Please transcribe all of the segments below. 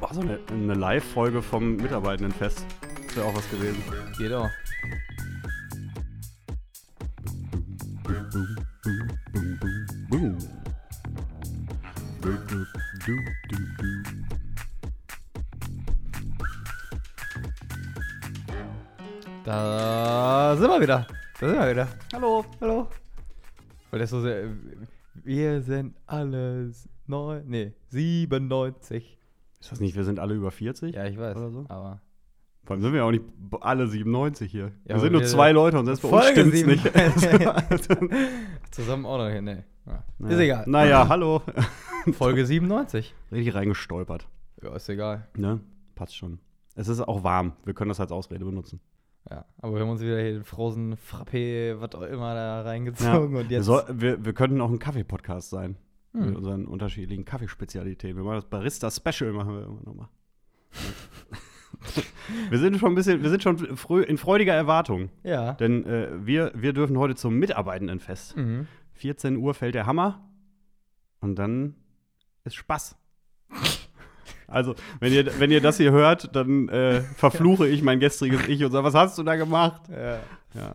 Boah, so eine, eine Live-Folge vom Mitarbeitendenfest. Das wäre auch was gewesen. Geht auch. Da sind wir wieder. Da sind wir wieder. Hallo. Hallo. Weil das so sehr. Wir sind alles neu. Nee, 97. Ist das nicht, wir sind alle über 40? Ja, ich weiß. Oder so? Aber. Vor allem sind wir ja auch nicht alle 97 hier. Ja, wir sind nur wir- zwei Leute und selbst bei uns stimmt's nicht. 97. Zusammen auch noch hier. Nee. Ja. Ist egal. Naja, hallo. Folge 97. Richtig reingestolpert. Ja, ist egal. Ne? Passt schon. Es ist auch warm. Wir können das als Ausrede benutzen. Ja, aber wir haben uns wieder hier den Frozen Frappé, was auch immer da reingezogen und wir, jetzt. soll, wir, wir könnten auch ein Kaffee-Podcast sein. Mit Hm. unseren unterschiedlichen Kaffeespezialitäten. Wir machen das Barista-Special, machen wir irgendwann nochmal. wir sind schon ein bisschen, wir sind schon in freudiger Erwartung. Ja. Denn äh, wir, wir dürfen heute zum Mitarbeitendenfest. Mhm. 14 Uhr fällt der Hammer und dann ist Spaß. Also, wenn ihr, wenn ihr das hier hört, dann äh, verfluche ich mein gestriges Ich und sage, was hast du da gemacht? Ja. Ja.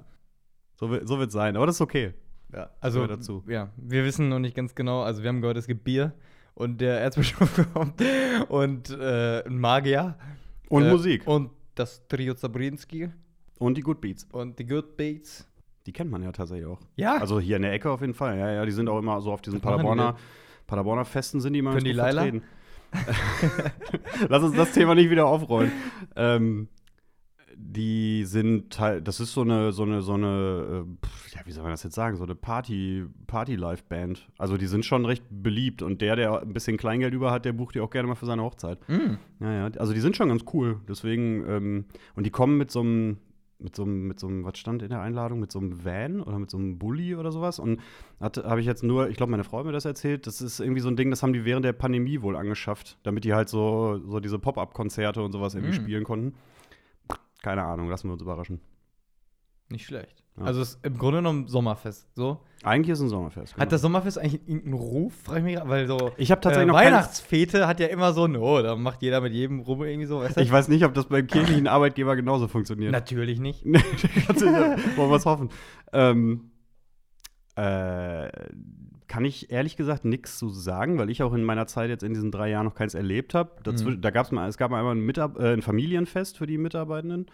So, so wird es sein, aber das ist okay. Ja, also dazu. ja, wir wissen noch nicht ganz genau, also wir haben gehört, es gibt Bier und der Erzbischof kommt und äh, ein Magier. Und äh, Musik. Und das Trio Zabrinski Und die Good Beats. und die Good Beats. Die kennt man ja tatsächlich auch. Ja, Also hier in der Ecke auf jeden Fall. Ja, ja, die sind auch immer so auf diesen Paderborner, Paderborner Festen sind die immer Können die Laila? vertreten. Lass uns das Thema nicht wieder aufrollen. Ähm, die sind halt, das ist so eine, so eine, so eine, äh, ja, wie soll man das jetzt sagen, so eine Party, Party-Live-Band. Also die sind schon recht beliebt und der, der ein bisschen Kleingeld über hat, der bucht die auch gerne mal für seine Hochzeit. Mm. Ja, ja, also die sind schon ganz cool. Deswegen, ähm, und die kommen mit so einem, mit so einem, mit so einem, was stand in der Einladung, mit so einem Van oder mit so einem Bulli oder sowas. Und habe ich jetzt nur, ich glaube, meine Frau hat mir das erzählt, das ist irgendwie so ein Ding, das haben die während der Pandemie wohl angeschafft, damit die halt so, so diese Pop-Up-Konzerte und sowas irgendwie Mhm. spielen konnten. Keine Ahnung, lassen wir uns überraschen. nicht schlecht. Ja. Also es ist im Grunde genommen Sommerfest. So. Eigentlich ist es ein Sommerfest. genau. Hat das Sommerfest eigentlich irgendeinen Ruf? Frag ich mich weil so ich habe tatsächlich äh, noch Weihnachtsfete hat ja immer so, no, da macht jeder mit jedem rum irgendwie so. Weißt du? Ich weiß nicht, ob das beim kirchlichen Arbeitgeber genauso funktioniert. Natürlich nicht. Wollen wir es hoffen. Ähm, äh, kann ich ehrlich gesagt nichts zu sagen, weil ich auch in meiner Zeit jetzt in diesen drei Jahren noch keins erlebt habe. Mhm. Da gab's mal, es gab mal einmal ein, äh, ein Familienfest für die Mitarbeitenden.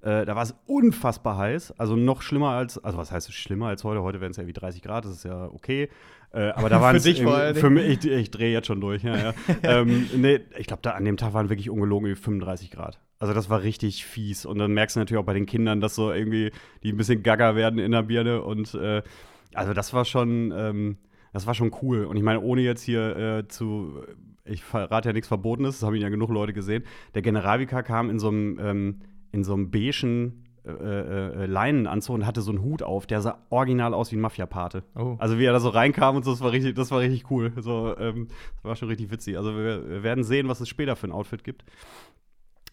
Äh, da war es unfassbar heiß, also noch schlimmer als, also was heißt schlimmer als heute? Heute wären es ja wie 30 Grad, das ist ja okay. Äh, aber da Für waren es dich vor allen für mich, ich, ich drehe jetzt schon durch. Ja, ja. ähm, nee, ich glaube, da an dem Tag waren wirklich ungelogen irgendwie 35 Grad. Also das war richtig fies. Und dann merkst du natürlich auch bei den Kindern, dass so irgendwie die ein bisschen gaga werden in der Birne. Und äh, also das war schon, ähm, das war schon cool. Und ich meine, ohne jetzt hier äh, zu, ich verrate ja nichts Verbotenes, das haben ja genug Leute gesehen. Der Generalvikar kam in so einem, ähm, in so einem beigen äh, äh, äh, Leinenanzug und hatte so einen Hut auf, der sah original aus wie ein Mafia-Pate. Oh. Also wie er da so reinkam und so, das war richtig, das war richtig cool. So, ähm, das war schon richtig witzig. Also wir, wir werden sehen, was es später für ein Outfit gibt.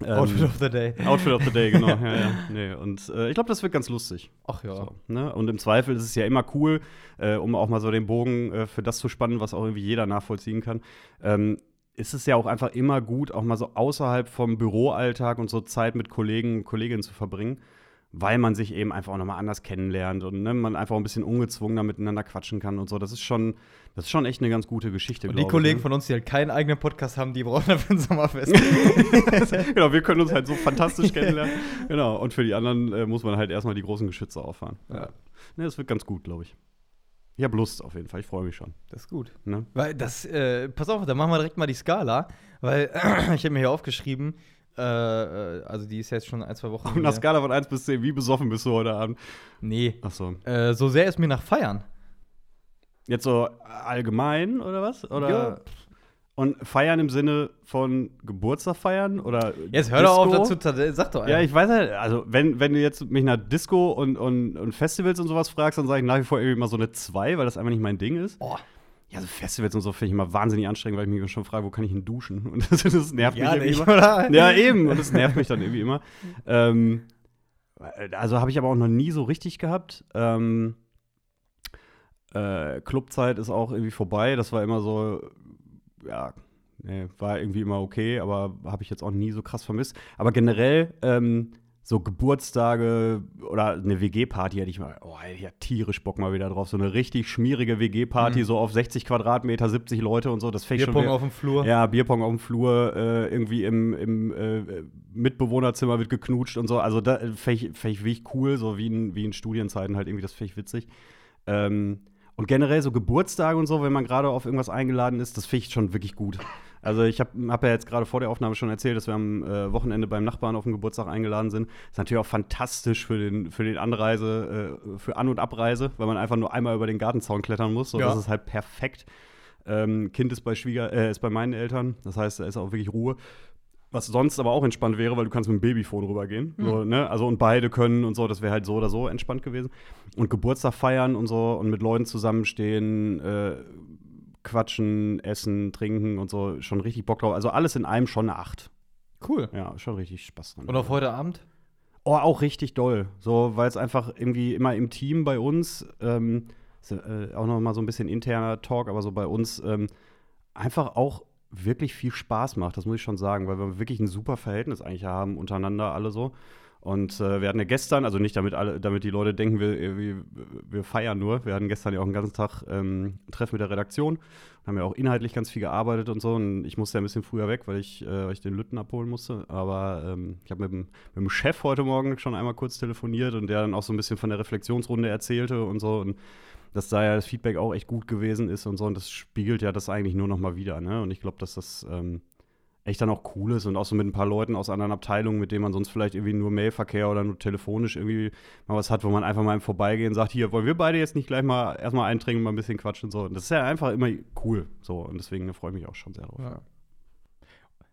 Ähm, Outfit of the Day. Outfit of the Day, genau. ja, ja. Nee, und äh, ich glaube, das wird ganz lustig. Ach ja. So, ne? Und im Zweifel ist es ja immer cool, äh, um auch mal so den Bogen äh, für das zu spannen, was auch irgendwie jeder nachvollziehen kann. Ähm, ist es ja auch einfach immer gut, auch mal so außerhalb vom Büroalltag und so Zeit mit Kollegen und Kolleginnen zu verbringen, weil man sich eben einfach auch nochmal anders kennenlernt und ne, man einfach auch ein bisschen ungezwungener miteinander quatschen kann und so. Das ist schon, das ist schon echt eine ganz gute Geschichte. Und die Kollegen ich, von uns, die halt keinen eigenen Podcast haben, die brauchen dafür ein Sommerfest. ne? genau, wir können uns halt so fantastisch kennenlernen. Genau, und für die anderen äh, muss man halt erstmal die großen Geschütze auffahren. Ja. Ne, das wird ganz gut, glaube ich. Ich habe Lust auf jeden Fall, ich freue mich schon. Das ist gut. Ne? Weil das, äh, pass auf, da machen wir direkt mal die Skala, weil ich habe mir hier aufgeschrieben, äh, äh, also die ist jetzt schon ein, zwei Wochen. Auf einer. Skala von 1 bis 10, wie besoffen bist du heute Abend? Nee. Achso. Äh, so sehr ist mir nach Feiern. Jetzt so allgemein oder was? Oder? Ja. Und feiern im Sinne von Geburtstag feiern? Oder Jetzt hör doch auf dazu, zu- sag doch Ja, einfach. ich weiß halt, also wenn, wenn du jetzt mich nach Disco und, und, und Festivals und sowas fragst, dann sage ich nach wie vor irgendwie mal so eine 2, weil das einfach nicht mein Ding ist. Oh, Ja, so Festivals und so finde ich immer wahnsinnig anstrengend, weil ich mich schon frage, wo kann ich denn duschen? Und das, das nervt ja mich irgendwie nicht, immer. oder? Ja, eben. Und das nervt mich dann irgendwie immer. Ähm, also habe ich aber auch noch nie so richtig gehabt. Ähm, Äh, Clubzeit ist auch irgendwie vorbei. Das war immer so, ja, nee, war irgendwie immer okay, aber habe ich jetzt auch nie so krass vermisst. Aber generell, ähm, so Geburtstage oder eine WG-Party hätte ich mal, oh, ich ja tierisch Bock mal wieder drauf. So eine richtig schmierige WG-Party, Mhm. so auf 60 Quadratmeter, 70 Leute und so. Das ich schon Bierpong auf dem Flur. ja, Bierpong auf dem Flur, äh, irgendwie im, im äh, Mitbewohnerzimmer wird geknutscht und so. Also da fände ich, fänd ich wirklich cool, so wie in, wie in Studienzeiten halt irgendwie, das fände ich witzig. Ähm, und generell so Geburtstage und so, wenn man gerade auf irgendwas eingeladen ist, das finde ich schon wirklich gut. Also ich habe hab ja jetzt gerade vor der Aufnahme schon erzählt, dass wir am äh, Wochenende beim Nachbarn auf den Geburtstag eingeladen sind. Ist natürlich auch fantastisch für den, für den Anreise, äh, für An- und Abreise, weil man einfach nur einmal über den Gartenzaun klettern muss. So, Ja. Das ist halt perfekt. Ähm, kind ist bei Schwieger, äh, ist bei meinen Eltern. Das heißt, da ist auch wirklich Ruhe. Was sonst aber auch entspannt wäre, weil du kannst mit dem Babyphone rübergehen. So, ne? Also und beide können und so, das wäre halt so oder so entspannt gewesen. Und Geburtstag feiern und so und mit Leuten zusammenstehen, äh, quatschen, essen, trinken und so, schon richtig Bock drauf. Also alles in einem schon eine Acht. Cool. Ja, schon richtig Spaß dran. Und auf heute Abend? Oh, auch richtig doll. So, weil es einfach irgendwie immer im Team bei uns, ähm, ist, äh, auch noch mal so ein bisschen interner Talk, aber so bei uns ähm, einfach auch wirklich viel Spaß macht, das muss ich schon sagen, weil wir wirklich ein super Verhältnis eigentlich haben untereinander alle so. Und äh, wir hatten ja gestern, also nicht damit alle, damit die Leute denken, wir, wir, wir feiern nur. Wir hatten gestern ja auch einen ganzen Tag ähm, ein Treffen mit der Redaktion, haben ja auch inhaltlich ganz viel gearbeitet und so. Und ich musste ja ein bisschen früher weg, weil ich, äh, weil ich den Lütten abholen musste. Aber ähm, ich habe mit, dem- mit dem Chef heute Morgen schon einmal kurz telefoniert und der dann auch so ein bisschen von der Reflexionsrunde erzählte und so. Und dass da ja das Feedback auch echt gut gewesen ist und so. Und das spiegelt ja das eigentlich nur noch mal wieder. Ne? Und ich glaube, dass das ähm, echt dann auch cool ist und auch so mit ein paar Leuten aus anderen Abteilungen, mit denen man sonst vielleicht irgendwie nur Mailverkehr oder nur telefonisch irgendwie mal was hat, wo man einfach mal im Vorbeigehen sagt, hier, wollen wir beide jetzt nicht gleich mal erstmal eintrinken, mal ein bisschen quatschen und so. Und das ist ja einfach immer cool. So, und deswegen freue ich mich auch schon sehr drauf. Ja.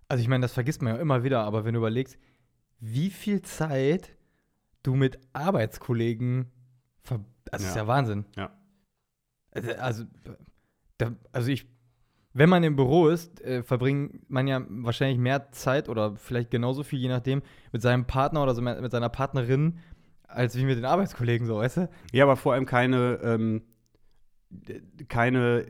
Also ich meine, das vergisst man ja immer wieder, aber wenn du überlegst, wie viel Zeit du mit Arbeitskollegen ver also das ist Ja. ja Wahnsinn. Ja. Also, also, da, also ich, wenn man im Büro ist, äh, verbringt man ja wahrscheinlich mehr Zeit oder vielleicht genauso viel, je nachdem, mit seinem Partner oder so mit seiner Partnerin, als wie mit den Arbeitskollegen, so, weißt du? Ja, aber vor allem keine, ähm, keine,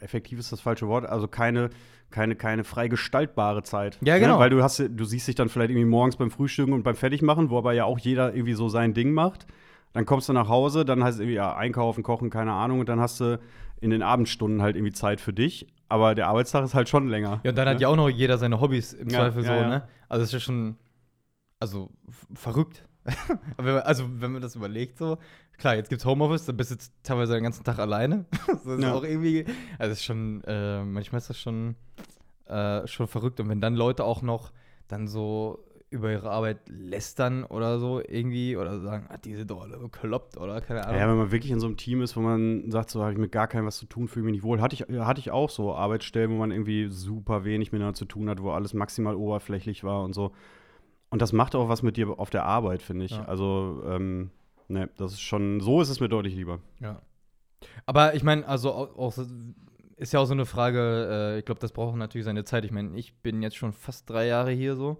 effektiv ist das falsche Wort, also keine, keine, keine frei gestaltbare Zeit. Ja, genau. Ne? Weil du hast, du siehst dich dann vielleicht irgendwie morgens beim Frühstücken und beim Fertigmachen, wo aber ja auch jeder irgendwie so sein Ding macht. Dann kommst du nach Hause, dann heißt es irgendwie ja, einkaufen, kochen, keine Ahnung, und dann hast du in den Abendstunden halt irgendwie Zeit für dich. Aber der Arbeitstag ist halt schon länger. Ja, und dann hat ne? ja auch noch jeder seine Hobbys im Ja, Zweifel ja, so, ja. ne? Also es ist ja schon, also verrückt. Also wenn man das überlegt so, klar, jetzt gibt's Homeoffice, dann bist du teilweise den ganzen Tag alleine. das ist Ja. auch irgendwie, also es ist schon, äh, manchmal ist das schon, äh, schon verrückt. Und wenn dann Leute auch noch dann so über ihre Arbeit lästern oder so irgendwie oder sagen, ah, die sind doch alle bekloppt oder keine Ahnung. Ja, wenn man wirklich in so einem Team ist, wo man sagt, so habe ich mit gar keinem was zu tun, fühle mich nicht wohl. Hatte ich, hatte ich auch so Arbeitsstellen, wo man irgendwie super wenig miteinander zu tun hat, wo alles maximal oberflächlich war und so. Und das macht auch was mit dir auf der Arbeit, finde ich. Ja. Also, ähm, ne, das ist schon, so ist es mir deutlich lieber. Ja. Aber ich meine, also auch, ist ja auch so eine Frage, äh, ich glaube, das braucht natürlich seine Zeit. Ich meine, ich bin jetzt schon fast drei Jahre hier so.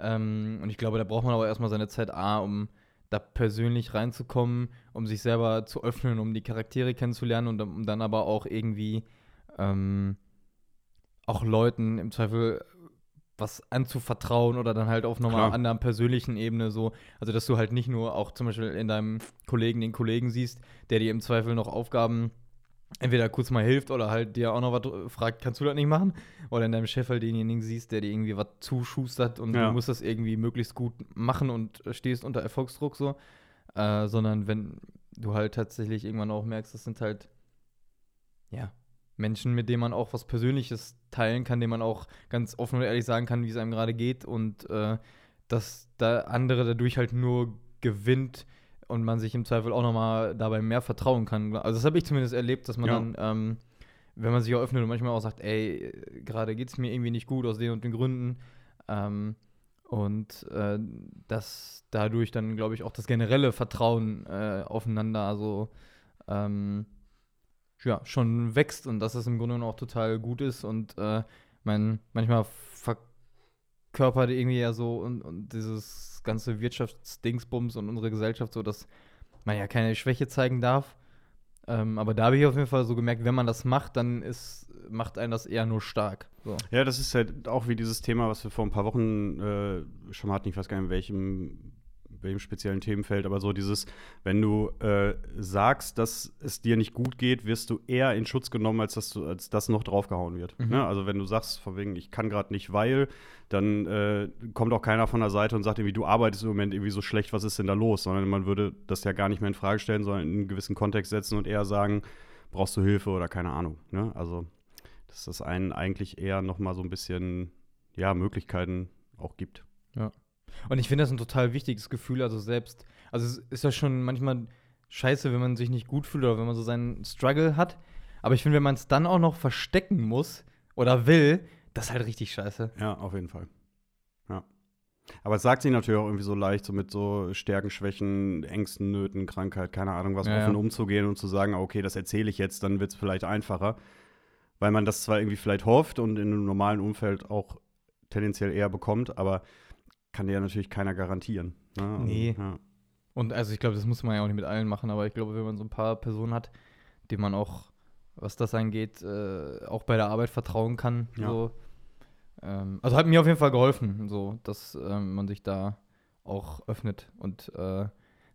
Ähm, und ich glaube, da braucht man aber erstmal seine Zeit, A, um da persönlich reinzukommen, um sich selber zu öffnen, um die Charaktere kennenzulernen und um dann aber auch irgendwie ähm, auch Leuten im Zweifel was anzuvertrauen oder dann halt auf nochmal anderen persönlichen Ebene so. Also, dass du halt nicht nur auch zum Beispiel in deinem Kollegen den Kollegen siehst, der dir im Zweifel noch Aufgaben entweder kurz mal hilft oder halt dir auch noch was fragt, kannst du das nicht machen? Oder in deinem Chef halt denjenigen siehst, der dir irgendwie was zuschustert und Ja. du musst das irgendwie möglichst gut machen und stehst unter Erfolgsdruck so. Äh, sondern wenn du halt tatsächlich irgendwann auch merkst, das sind halt, ja, Menschen, mit denen man auch was Persönliches teilen kann, denen man auch ganz offen und ehrlich sagen kann, wie es einem gerade geht und äh, dass da andere dadurch halt nur gewinnt und man sich im Zweifel auch nochmal dabei mehr vertrauen kann. Also das habe ich zumindest erlebt, dass man Ja. dann, ähm, wenn man sich auch öffnet und manchmal auch sagt, ey, gerade geht es mir irgendwie nicht gut aus den und den Gründen. Ähm, und äh, dass dadurch dann, glaube ich, auch das generelle Vertrauen äh, aufeinander, also ähm, ja, schon wächst und dass es im Grunde auch total gut ist und äh, mein, manchmal verkörpert irgendwie ja so und, und dieses ganze Wirtschaftsdingsbums und unsere Gesellschaft so, dass man ja keine Schwäche zeigen darf. Ähm, aber da habe ich auf jeden Fall so gemerkt, wenn man das macht, dann ist, macht einen das eher nur stark. So. Ja, das ist halt auch wie dieses Thema, was wir vor ein paar Wochen äh, schon hatten. Ich weiß gar nicht, in welchem, welchem speziellen Themenfeld, aber so dieses, wenn du äh, sagst, dass es dir nicht gut geht, wirst du eher in Schutz genommen, als dass du, als das noch draufgehauen wird. Mhm. Ne? Also wenn du sagst, von wegen, ich kann gerade nicht, weil, dann äh, kommt auch keiner von der Seite und sagt irgendwie, du arbeitest im Moment irgendwie so schlecht, was ist denn da los? Sondern man würde das ja gar nicht mehr in Frage stellen, sondern in einen gewissen Kontext setzen und eher sagen, brauchst du Hilfe oder keine Ahnung. Ne? Also dass das einen eigentlich eher noch mal so ein bisschen ja Möglichkeiten auch gibt. Und ich finde das ein total wichtiges Gefühl, also selbst, also es ist ja schon manchmal scheiße, wenn man sich nicht gut fühlt oder wenn man so seinen Struggle hat. Aber ich finde, wenn man es dann auch noch verstecken muss oder will, das ist halt richtig scheiße. Ja, auf jeden Fall. Ja. Aber es sagt sich natürlich auch irgendwie so leicht, so mit so Stärken, Schwächen, Ängsten, Nöten, Krankheit, keine Ahnung, was Ja, offen ja. umzugehen und zu sagen, okay, das erzähle ich jetzt, dann wird es vielleicht einfacher. Weil man das zwar irgendwie vielleicht hofft und in einem normalen Umfeld auch tendenziell eher bekommt, aber kann dir ja natürlich keiner garantieren. Ne? Also, Nee. Ja. Und also ich glaube, das muss man ja auch nicht mit allen machen, aber ich glaube, wenn man so ein paar Personen hat, denen man auch, was das angeht, äh, auch bei der Arbeit vertrauen kann. Ja. So. Ähm, also hat mir auf jeden Fall geholfen, so, dass ähm, man sich da auch öffnet. Und äh,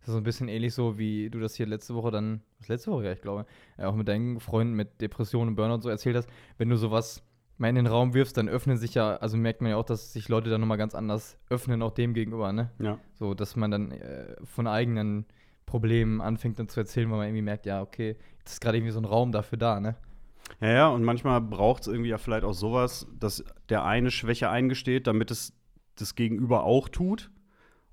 das ist so ein bisschen ähnlich so, wie du das hier letzte Woche dann, was letzte Woche, ja, ich glaube, äh, auch mit deinen Freunden mit Depressionen und Burnout so erzählt hast, wenn du sowas mal in den Raum wirfst, dann öffnen sich ja, also merkt man ja auch, dass sich Leute dann nochmal ganz anders öffnen, auch dem gegenüber, ne? ja. So, dass man dann äh, von eigenen Problemen anfängt dann zu erzählen, weil man irgendwie merkt, ja, okay, jetzt ist gerade irgendwie so ein Raum dafür da, ne? Ja, ja, und manchmal braucht es irgendwie ja vielleicht auch sowas, dass der eine Schwäche eingesteht, damit es das Gegenüber auch tut.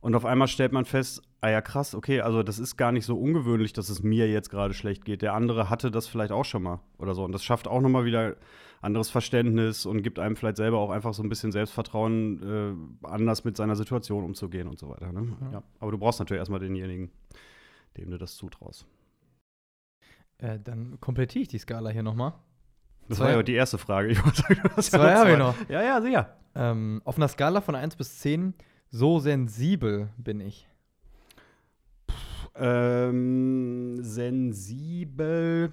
Und auf einmal stellt man fest, ah ja, krass, okay, also das ist gar nicht so ungewöhnlich, dass es mir jetzt gerade schlecht geht. Der andere hatte das vielleicht auch schon mal oder so. Und das schafft auch nochmal wieder anderes Verständnis und gibt einem vielleicht selber auch einfach so ein bisschen Selbstvertrauen, äh, anders mit seiner Situation umzugehen und so weiter. Ne? Ja. Ja. Aber du brauchst natürlich erstmal denjenigen, dem du das zutraust. Äh, dann komplettiere ich die Skala hier nochmal. Das Zwei- war ja die erste Frage. Ich wollte sagen, du hast ja Zwei habe ich zwei. noch. Ja, ja, sicher. Ähm, auf einer Skala von 1 bis 10, so sensibel bin ich. Ähm, sensibel.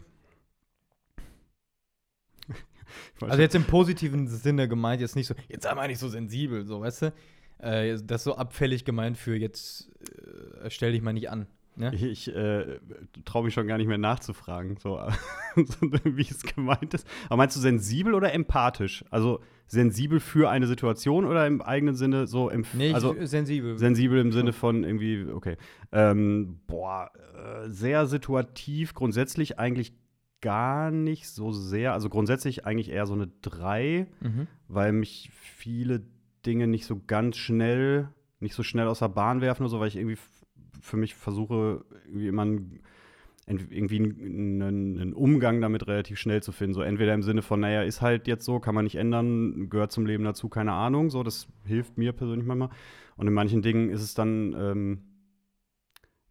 Also jetzt im positiven Sinne gemeint, jetzt nicht so, jetzt sei mal nicht so sensibel, so, weißt du? Äh, das ist so abfällig gemeint für jetzt äh, stell dich mal nicht an. Ne? Ich, ich äh, traue mich schon gar nicht mehr nachzufragen, so, wie es gemeint ist. Aber meinst du sensibel oder empathisch? Also sensibel für eine Situation oder im eigenen Sinne so empf Nee, also sensibel. sensibel im Sinne von irgendwie, okay. Ähm, boah, äh, sehr situativ, grundsätzlich eigentlich gar nicht so sehr. Also grundsätzlich eigentlich eher so eine 3. mhm. weil mich viele Dinge nicht so ganz schnell, nicht so schnell aus der Bahn werfen oder so, weil ich irgendwie für mich versuche, irgendwie immer einen, irgendwie einen, einen Umgang damit relativ schnell zu finden. So entweder im Sinne von, naja, ist halt jetzt so, kann man nicht ändern, gehört zum Leben dazu, keine Ahnung. So, das hilft mir persönlich manchmal. Und in manchen Dingen ist es dann, ähm,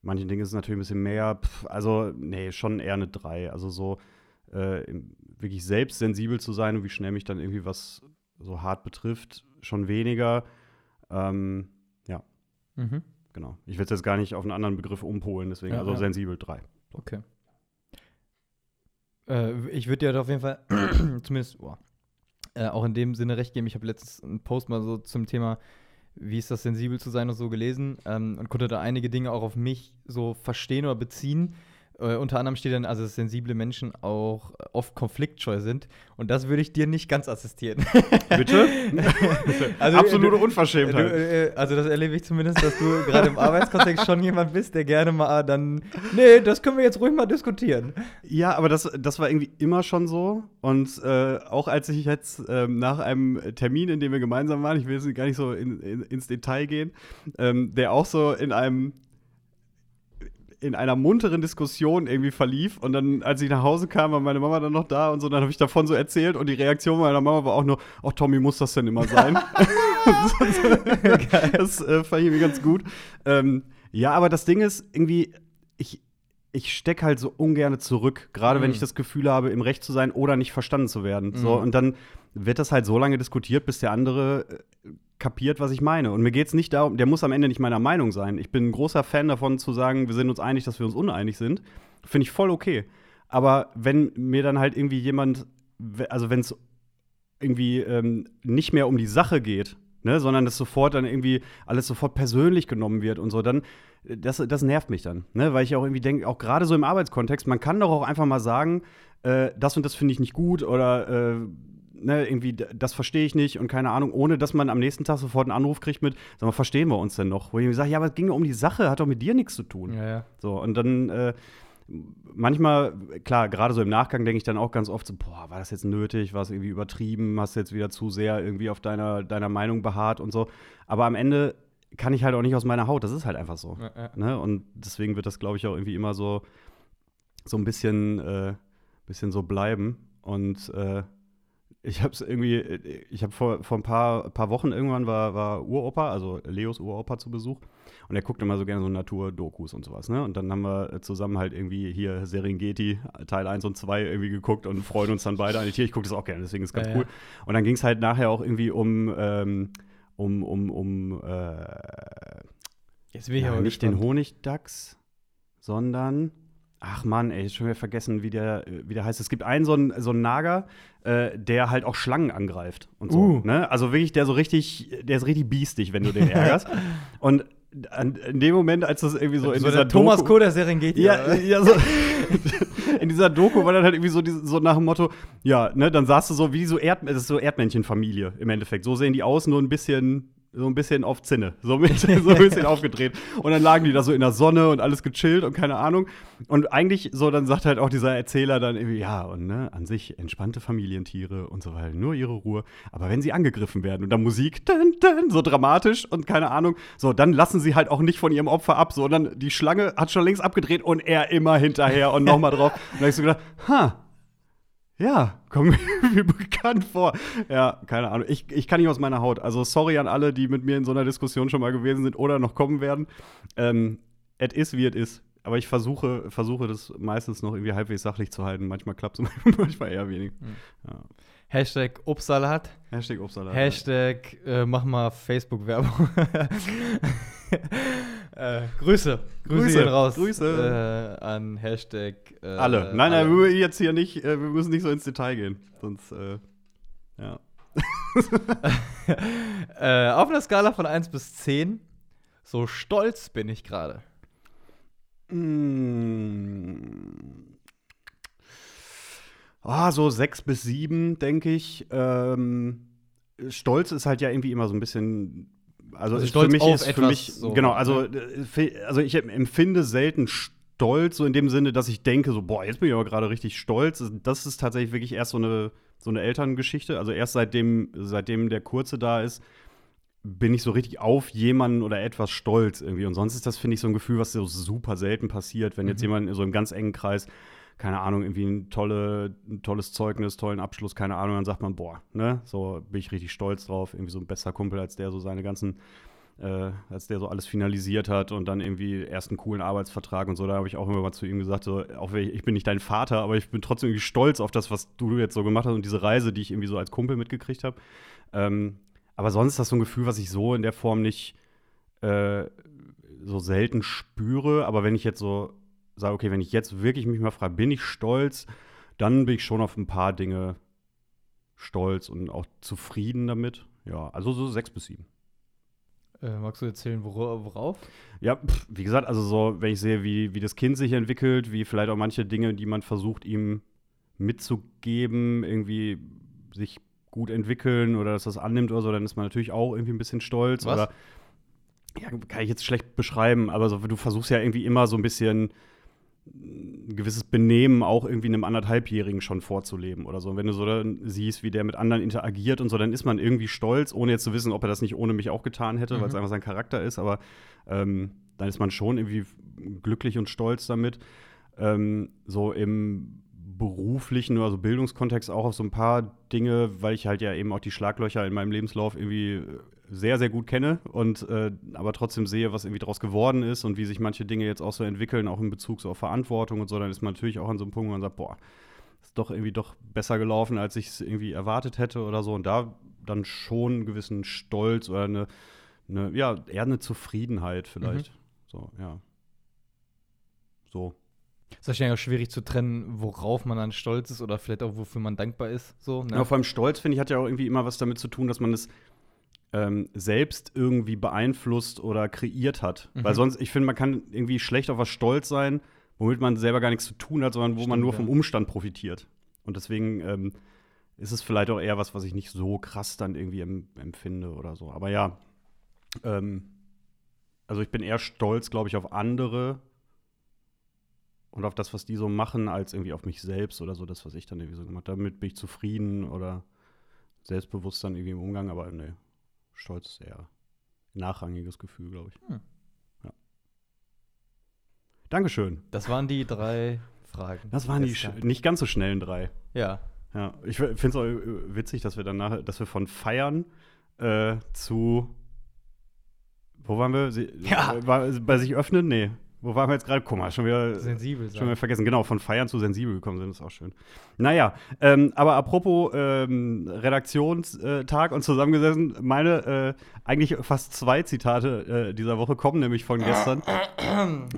manchen Dingen ist es natürlich ein bisschen mehr, pf, also, nee, schon eher eine 3. Also so äh, wirklich selbst sensibel zu sein und wie schnell mich dann irgendwie was so hart betrifft, schon weniger. Ähm, ja, Mhm. genau. Ich will es jetzt gar nicht auf einen anderen Begriff umpolen, deswegen Ja, also ja. sensibel 3. Okay. Äh, ich würde dir auf jeden Fall zumindest boah, äh, auch in dem Sinne recht geben. Ich habe letztens einen Post mal so zum Thema, wie ist das sensibel zu sein und so gelesen ähm, und konnte da einige Dinge auch auf mich so verstehen oder beziehen. Äh, unter anderem steht dann, also dass sensible Menschen auch äh, oft konfliktscheu sind. Und das würde ich dir nicht ganz assistieren. Bitte? Also, Absolute du- Unverschämtheit. Du, äh, also das erlebe ich zumindest, dass du gerade im Arbeitskontext schon jemand bist, der gerne mal dann, nee, das können wir jetzt ruhig mal diskutieren. Ja, aber das, das war irgendwie immer schon so. Und äh, auch als ich jetzt ähm, nach einem Termin, in dem wir gemeinsam waren, ich will jetzt gar nicht so in, in, ins Detail gehen, ähm, der auch so in einem in einer munteren Diskussion irgendwie verlief und dann, als ich nach Hause kam, war meine Mama dann noch da und so, dann habe ich davon so erzählt und die Reaktion meiner Mama war auch nur, ach Tommy, muss das denn immer sein? das äh, fand ich irgendwie ganz gut. Ähm, ja, aber das Ding ist irgendwie, ich, ich stecke halt so ungern zurück, gerade wenn Mhm. ich das Gefühl habe, im Recht zu sein oder nicht verstanden zu werden. So, Mhm. und dann wird das halt so lange diskutiert, bis der andere äh, kapiert, was ich meine. Und mir geht es nicht darum, der muss am Ende nicht meiner Meinung sein. Ich bin ein großer Fan davon zu sagen, wir sind uns einig, dass wir uns uneinig sind. Finde ich voll okay. Aber wenn mir dann halt irgendwie jemand, also wenn es irgendwie ähm, nicht mehr um die Sache geht, ne, sondern das sofort dann irgendwie alles sofort persönlich genommen wird und so, dann das, das nervt mich dann, ne, weil ich auch irgendwie denke, auch gerade so im Arbeitskontext, man kann doch auch einfach mal sagen, äh, das und das finde ich nicht gut oder äh, ne, irgendwie, das verstehe ich nicht und keine Ahnung, ohne dass man am nächsten Tag sofort einen Anruf kriegt mit, sag mal, verstehen wir uns denn noch? Wo ich mir sage, ja, aber es ging doch um die Sache, hat doch mit dir nichts zu tun. Ja, ja. So, und dann äh, manchmal, klar, gerade so im Nachgang denke ich dann auch ganz oft so, boah, war das jetzt nötig, war es irgendwie übertrieben, hast du jetzt wieder zu sehr irgendwie auf deiner, deiner Meinung beharrt und so. Aber am Ende kann ich halt auch nicht aus meiner Haut, das ist halt einfach so. Ja, ja. Ne? Und deswegen wird das, glaube ich, auch irgendwie immer so, so ein bisschen, äh, bisschen so bleiben. Und äh, ich habe es irgendwie, ich habe vor, vor ein paar, paar Wochen irgendwann war, war Uropa, also Leos Uropa zu Besuch. Und er guckt immer so gerne so Natur-Dokus und sowas, ne? Und dann haben wir zusammen halt irgendwie hier Serengeti Teil 1 und 2 irgendwie geguckt und freuen uns dann beide an die Tiere. Ich gucke das auch gerne, deswegen ist ganz Ja, cool. ja. Und dann ging es halt nachher auch irgendwie um, ähm, um, um, um, äh, Jetzt bin ich ja, aber nicht gespannt. den Honigdachs, sondern ach Mann, ey, ich hab schon wieder vergessen, wie der, wie der heißt. Es gibt einen so einen, so einen Nager, äh, der halt auch Schlangen angreift und so. Uh. Ne? Also wirklich, der so richtig, der ist richtig biestig, wenn du den ärgerst. und an, in dem Moment, als das irgendwie so in so dieser der Thomas Doku, Koh der Serengeti. ja, ja, so. In dieser Doku war dann halt irgendwie so, diese, so nach dem Motto, ja, ne, dann sahst du so wie so Erd, das ist so Erdmännchenfamilie im Endeffekt. So sehen die aus, nur ein bisschen, so ein bisschen auf Zinne, so, mit, so ein bisschen aufgedreht. Und dann lagen die da so in der Sonne und alles gechillt und keine Ahnung. Und eigentlich so, dann sagt halt auch dieser Erzähler dann irgendwie, ja, und ne, an sich entspannte Familientiere und so weiter, nur ihre Ruhe. Aber wenn sie angegriffen werden und dann Musik, dun, dun, so dramatisch und keine Ahnung, so, dann lassen sie halt auch nicht von ihrem Opfer ab, so, und dann die Schlange hat schon längst abgedreht und er immer hinterher und nochmal drauf. Und dann hab ich so gedacht, ha, ja, kommt mir bekannt vor. Ja, keine Ahnung. Ich, ich kann nicht aus meiner Haut. Also sorry an alle, die mit mir in so einer Diskussion schon mal gewesen sind oder noch kommen werden. Ähm, es ist, wie es ist. Aber ich versuche, versuche das meistens noch irgendwie halbwegs sachlich zu halten. Manchmal klappt es, manchmal eher wenig. Ja. Hashtag Obstsalat. Hashtag Obstsalat. Hashtag äh, mach mal Facebook-Werbung. äh, Grüße. Grüße, Grüße, raus. Grüße. Äh, an Hashtag. Äh, Alle. Nein, nein, wir müssen jetzt hier nicht, äh, wir müssen nicht so ins Detail gehen. Sonst, äh, ja. äh, auf einer Skala von 1 bis 10, so stolz bin ich gerade. Mm. Ah, so sechs bis sieben, denke ich. Ähm, Stolz ist halt ja irgendwie immer so ein bisschen. Also, Also stolz für mich auf ist für mich so, genau. Also, äh, also ich empfinde selten Stolz so in dem Sinne, dass ich denke so boah, jetzt bin ich aber gerade richtig stolz. Das ist tatsächlich wirklich erst so eine so eine Elterngeschichte. Also erst seitdem seitdem der kurze da ist, bin ich so richtig auf jemanden oder etwas stolz irgendwie. Und sonst ist das, finde ich, so ein Gefühl, was so super selten passiert, wenn jetzt Mhm. jemand in so einem ganz engen Kreis, keine Ahnung, irgendwie ein, tolle, ein tolles Zeugnis, tollen Abschluss, keine Ahnung, dann sagt man, boah, ne, so bin ich richtig stolz drauf. Irgendwie so ein bester Kumpel, als der so seine ganzen, äh, als der so alles finalisiert hat und dann irgendwie erst einen coolen Arbeitsvertrag und so, da habe ich auch immer mal zu ihm gesagt, so, auch wenn ich, ich bin nicht dein Vater, aber ich bin trotzdem irgendwie stolz auf das, was du jetzt so gemacht hast und diese Reise, die ich irgendwie so als Kumpel mitgekriegt habe. Ähm, aber sonst ist das so ein Gefühl, was ich so in der Form nicht äh, so selten spüre. Aber wenn ich jetzt so sage, okay, wenn ich jetzt wirklich mich mal frage, bin ich stolz, dann bin ich schon auf ein paar Dinge stolz und auch zufrieden damit. Ja, also so sechs bis sieben. Äh, magst du erzählen, wora- worauf? Ja, pff, wie gesagt, also so, wenn ich sehe, wie, wie das Kind sich entwickelt, wie vielleicht auch manche Dinge, die man versucht, ihm mitzugeben, irgendwie sich gut entwickeln oder dass das annimmt oder so, dann ist man natürlich auch irgendwie ein bisschen stolz. Was? Oder ja, kann ich jetzt schlecht beschreiben, aber so, du versuchst ja irgendwie immer so ein bisschen ein gewisses Benehmen auch irgendwie einem anderthalbjährigen schon vorzuleben oder so. Und wenn du so dann siehst, wie der mit anderen interagiert und so, dann ist man irgendwie stolz, ohne jetzt zu wissen, ob er das nicht ohne mich auch getan hätte, weil es Mhm. einfach sein Charakter ist. Aber ähm, dann ist man schon irgendwie glücklich und stolz damit. Ähm, so im beruflichen, also Bildungskontext auch auf so ein paar Dinge, weil ich halt ja eben auch die Schlaglöcher in meinem Lebenslauf irgendwie sehr, sehr gut kenne und äh, aber trotzdem sehe, was irgendwie daraus geworden ist und wie sich manche Dinge jetzt auch so entwickeln, auch in Bezug so auf Verantwortung und so, dann ist man natürlich auch an so einem Punkt, wo man sagt, boah, ist doch irgendwie doch besser gelaufen, als ich es irgendwie erwartet hätte oder so. Und da dann schon einen gewissen Stolz oder eine, eine ja, eher eine Zufriedenheit vielleicht. So, ja. So. ist wahrscheinlich auch schwierig zu trennen, worauf man dann stolz ist oder vielleicht auch wofür man dankbar ist. So, ne? Ja, vor allem Stolz, finde ich, hat ja auch irgendwie immer was damit zu tun, dass man es ähm, selbst irgendwie beeinflusst oder kreiert hat. Mhm. Weil sonst, ich finde, man kann irgendwie schlecht auf was stolz sein, womit man selber gar nichts zu tun hat, sondern wo man Stimmt, nur ja. vom Umstand profitiert. Und deswegen ähm, ist es vielleicht auch eher was, was ich nicht so krass dann irgendwie em empfinde oder so. Aber ja, ähm, also ich bin eher stolz, glaube ich, auf andere und auf das, was die so machen, als irgendwie auf mich selbst oder so, das, was ich dann irgendwie so gemacht habe. Damit bin ich zufrieden oder selbstbewusst dann irgendwie im Umgang, aber nee, Stolz ist eher ein nachrangiges Gefühl, glaube ich. Hm. Ja. Dankeschön. Das waren die drei Fragen. Das waren die nicht ganz so schnellen drei. Ja. Ja, ich finde es auch äh, witzig, dass wir danach, dass wir von Feiern äh, zu wo waren wir? Sie, Ja. war, bei sich öffnen? Nee. Wo waren wir jetzt gerade? Guck mal, schon wieder Sensibel Schon sein. vergessen, genau, von Feiern zu sensibel gekommen sind, ist auch schön. Naja, ähm, aber apropos ähm, Redaktionstag und zusammengesessen, meine äh, eigentlich fast zwei Zitate äh, dieser Woche kommen nämlich von gestern.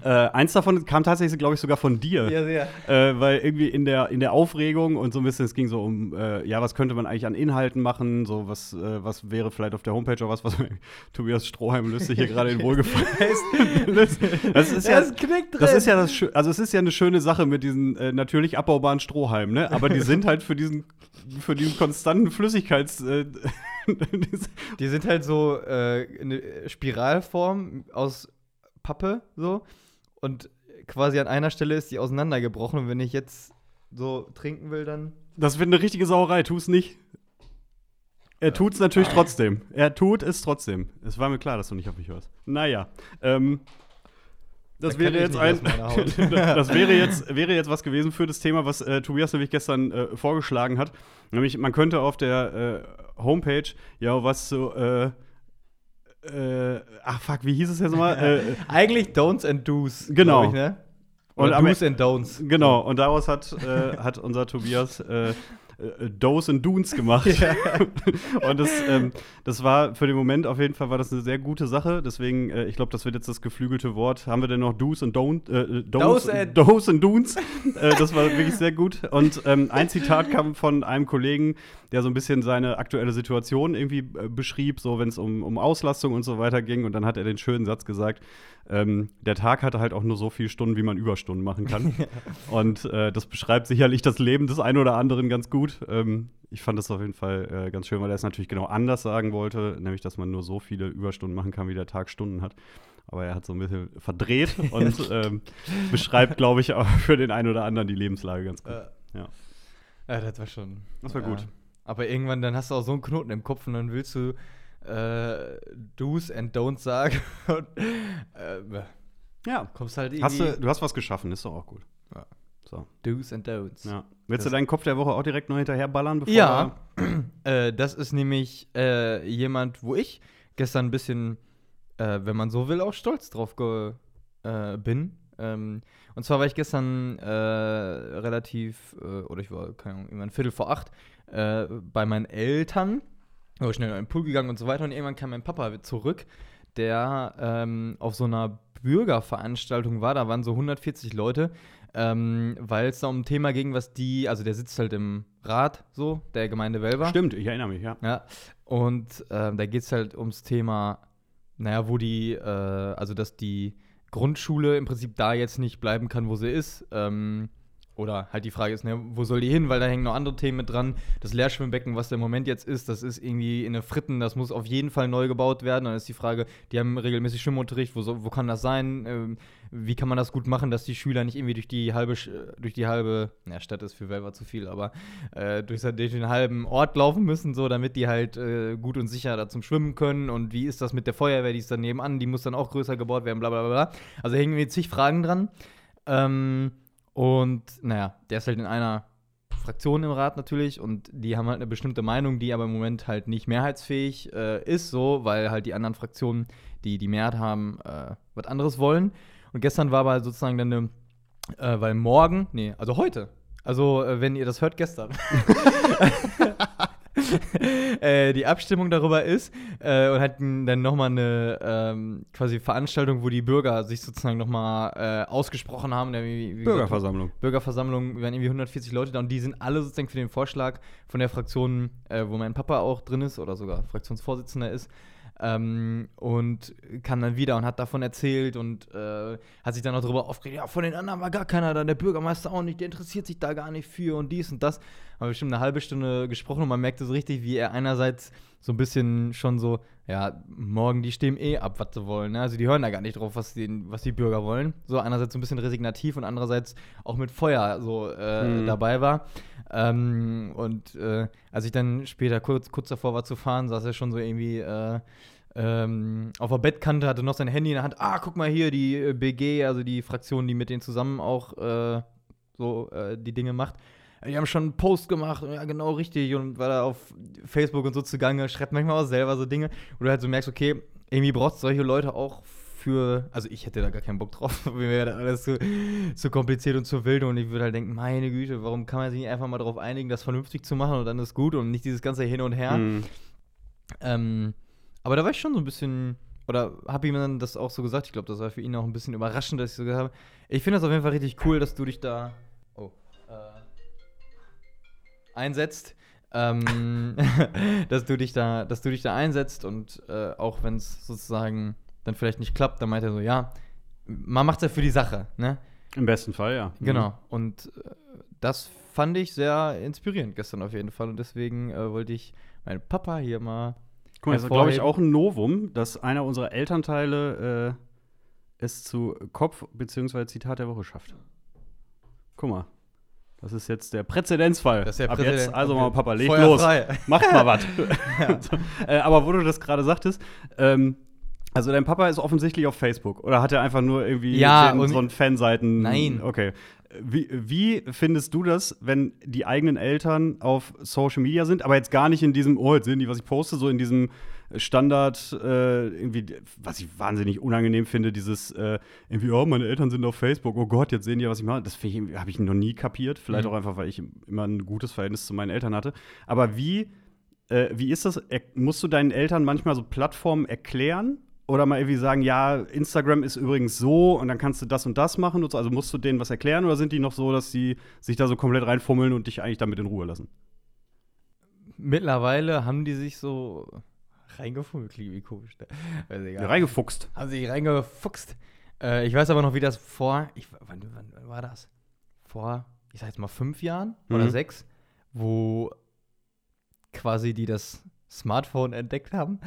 äh, eins davon kam tatsächlich, glaube ich, sogar von dir. Ja, sehr. Äh, weil irgendwie in der, in der Aufregung und so ein bisschen, es ging so um, äh, ja, was könnte man eigentlich an Inhalten machen, so was, äh, was wäre vielleicht auf der Homepage oder was, was Tobias Stroheim löst sich hier gerade in Wohlgefallen. das ist ja, Das knickt das ist ja das also es ist ja eine schöne Sache mit diesen äh, natürlich abbaubaren Strohhalmen, ne? Aber die sind halt für diesen für diesen konstanten Flüssigkeits Die sind halt so äh, eine Spiralform aus Pappe, so. Und quasi an einer Stelle ist die auseinandergebrochen. Und wenn ich jetzt so trinken will, dann. das wird eine richtige Sauerei, tu's nicht. Er tut's natürlich trotzdem. Er tut es trotzdem. Es war mir klar, dass du nicht auf mich hörst. Naja, ähm, das Da wäre jetzt ein, das wäre jetzt, wäre jetzt was gewesen für das Thema, was äh, Tobias nämlich gestern äh, vorgeschlagen hat. Nämlich, man könnte auf der äh, Homepage ja was so, äh, äh, ach fuck, wie hieß es jetzt mal? äh, Eigentlich Don'ts and Do's. Genau. Ich, ne? Und Do's and Don'ts. Genau, und daraus hat, äh, hat unser Tobias äh, äh, Do's und Do's gemacht. und das, ähm, das war für den Moment auf jeden Fall war das eine sehr gute Sache. Deswegen, äh, ich glaube, das wird jetzt das geflügelte Wort. Haben wir denn noch Do's und Don't? Äh, Do's, Do's and- Do's und Do's. äh, das war wirklich sehr gut. Und ähm, ein Zitat kam von einem Kollegen, der so ein bisschen seine aktuelle Situation irgendwie äh, beschrieb, so wenn es um, um Auslastung und so weiter ging. Und dann hat er den schönen Satz gesagt, ähm, der Tag hatte halt auch nur so viele Stunden, wie man Überstunden machen kann. Und äh, das beschreibt sicherlich das Leben des einen oder anderen ganz gut. Ähm, ich fand das auf jeden Fall äh, ganz schön, weil er es natürlich genau anders sagen wollte, nämlich, dass man nur so viele Überstunden machen kann, wie der Tag Stunden hat. Aber er hat so ein bisschen verdreht und ähm, beschreibt, glaube ich, auch für den einen oder anderen die Lebenslage ganz gut. Äh, Ja. ja, das war schon. Das war gut. Aber irgendwann, dann hast du auch so einen Knoten im Kopf und dann willst du äh, Do's and Don'ts sagen. und, äh, Ja. kommst halt irgendwie. Hast du, du hast was geschaffen, ist doch auch gut. Ja. So. Do's and Don'ts. Ja. Willst Das- du deinen Kopf der Woche auch direkt noch hinterherballern? Bevor Ja, äh, das ist nämlich äh, jemand, wo ich gestern ein bisschen, äh, wenn man so will, auch stolz drauf ge äh, bin. Ähm, und zwar war ich gestern äh, relativ, äh, oder ich war, keine Ahnung, irgendwann Viertel vor acht, äh, bei meinen Eltern. War schnell in den Pool gegangen und so weiter. Und irgendwann kam mein Papa zurück, der ähm, auf so einer Bürgerveranstaltung war. Da waren so 140 Leute, ähm, weil es da um ein Thema ging, was die, also der sitzt halt im Rat, so, der Gemeinde Welver. Stimmt, ich erinnere mich, ja. Ja. Und ähm, da geht es halt ums Thema, naja, wo die, äh, also dass die Grundschule im Prinzip da jetzt nicht bleiben kann, wo sie ist. Ähm, oder halt die Frage ist, ne, wo soll die hin? Weil da hängen noch andere Themen mit dran. Das Lehrschwimmbecken, was da im Moment jetzt ist, das ist irgendwie in der Fritten, das muss auf jeden Fall neu gebaut werden. Dann ist die Frage, die haben regelmäßig Schwimmunterricht, wo, wo kann das sein? Ähm, wie kann man das gut machen, dass die Schüler nicht irgendwie durch die halbe, durch die halbe, na, Stadt ist für Welver zu viel, aber äh, durch, durch den halben Ort laufen müssen, so, damit die halt äh, gut und sicher da zum Schwimmen können. Und wie ist das mit der Feuerwehr, die ist dann nebenan, die muss dann auch größer gebaut werden, bla bla bla. Also hängen mir zig Fragen dran. Ähm, und naja, der ist halt in einer Fraktion im Rat natürlich und die haben halt eine bestimmte Meinung, die aber im Moment halt nicht mehrheitsfähig äh, ist, so, weil halt die anderen Fraktionen, die die Mehrheit haben, äh, was anderes wollen. Und gestern war aber sozusagen dann eine, äh, weil morgen, nee, also heute, also äh, wenn ihr das hört, gestern, äh, die Abstimmung darüber ist äh, und hatten dann nochmal eine ähm, quasi Veranstaltung, wo die Bürger sich sozusagen nochmal äh, ausgesprochen haben. Wie, wie Bürgerversammlung. Gesagt, Bürgerversammlung, wir waren irgendwie 140 Leute da und die sind alle sozusagen für den Vorschlag von der Fraktion, äh, wo mein Papa auch drin ist oder sogar Fraktionsvorsitzender ist, ähm, und kam dann wieder und hat davon erzählt und äh, hat sich dann auch darüber aufgeregt, ja, von den anderen war gar keiner da, der Bürgermeister auch nicht, der interessiert sich da gar nicht für und dies und das. Haben wir bestimmt eine halbe Stunde gesprochen und man merkte so richtig, wie er einerseits so ein bisschen schon so, ja, morgen, die stimmen eh ab, was sie wollen. Ne? Also die hören da gar nicht drauf, was die, was die Bürger wollen. So einerseits so ein bisschen resignativ und andererseits auch mit Feuer so äh, mhm. dabei war. Ähm, und äh, als ich dann später kurz, kurz davor war zu fahren, saß er schon so irgendwie äh, ähm, auf der Bettkante, hatte noch sein Handy in der Hand. Ah, guck mal hier, die äh, BG, also die Fraktion, die mit denen zusammen auch äh, so äh, die Dinge macht. Die haben schon einen Post gemacht, ja, genau richtig, und war da auf Facebook und so zugange, schreibt manchmal auch selber so Dinge, wo du halt so merkst, okay, irgendwie brauchst du solche Leute auch für, also ich hätte da gar keinen Bock drauf, mir wäre das alles zu, zu kompliziert und zu wild und ich würde halt denken, meine Güte, warum kann man sich nicht einfach mal darauf einigen, das vernünftig zu machen und dann ist gut und nicht dieses ganze Hin und Her. Mhm. Ähm, aber da war ich schon so ein bisschen, oder habe ihm dann das auch so gesagt, ich glaube, das war für ihn auch ein bisschen überraschend, dass ich so gesagt habe, ich finde das auf jeden Fall richtig cool, dass du dich da einsetzt. Ähm, dass du dich da, dass du dich da einsetzt und äh, auch wenn es sozusagen dann vielleicht nicht klappt, dann meint er so, ja, man macht es ja für die Sache, ne? Im besten Fall, ja. Mhm. Genau. Und äh, das fand ich sehr inspirierend gestern auf jeden Fall. Und deswegen äh, wollte ich meinen Papa hier mal. Guck mal, das ist, glaube ich, auch ein Novum, dass einer unserer Elternteile äh, es zu Kopf- bzw. Zitat der Woche schafft. Guck mal. Das ist jetzt der Präzedenzfall. Das ist der Ab Präzeden jetzt, also okay. mal Papa, leg Feuer los. Frei. Macht mal was. äh, aber wo du das gerade sagtest, ähm, also dein Papa ist offensichtlich auf Facebook oder hat er einfach nur irgendwie ja, so ein Fanseiten? Nein. Okay. Wie, wie, findest du das, wenn die eigenen Eltern auf Social Media sind, aber jetzt gar nicht in diesem, oh, jetzt sehen die, was ich poste, so in diesem Standard, äh, irgendwie, was ich wahnsinnig unangenehm finde, dieses äh, irgendwie, oh, meine Eltern sind auf Facebook, oh Gott, jetzt sehen die, was ich mache. Das habe ich noch nie kapiert. Vielleicht mhm. auch einfach, weil ich immer ein gutes Verhältnis zu meinen Eltern hatte. Aber wie, äh, wie ist das? Er, musst du deinen Eltern manchmal so Plattformen erklären? Oder mal irgendwie sagen, ja, Instagram ist übrigens so und dann kannst du das und das machen. Und so. Also musst du denen was erklären oder sind die noch so, dass sie sich da so komplett reinfummeln und dich eigentlich damit in Ruhe lassen? Mittlerweile haben die sich so reingefummelt, klingt wie komisch. Ne? Ja, reingefuchst. Haben sich reingefuchst. Äh, ich weiß aber noch, wie das vor, ich, wann, wann, wann, war das? Vor, ich sag jetzt mal fünf Jahren mhm. oder sechs, wo quasi die das Smartphone entdeckt haben.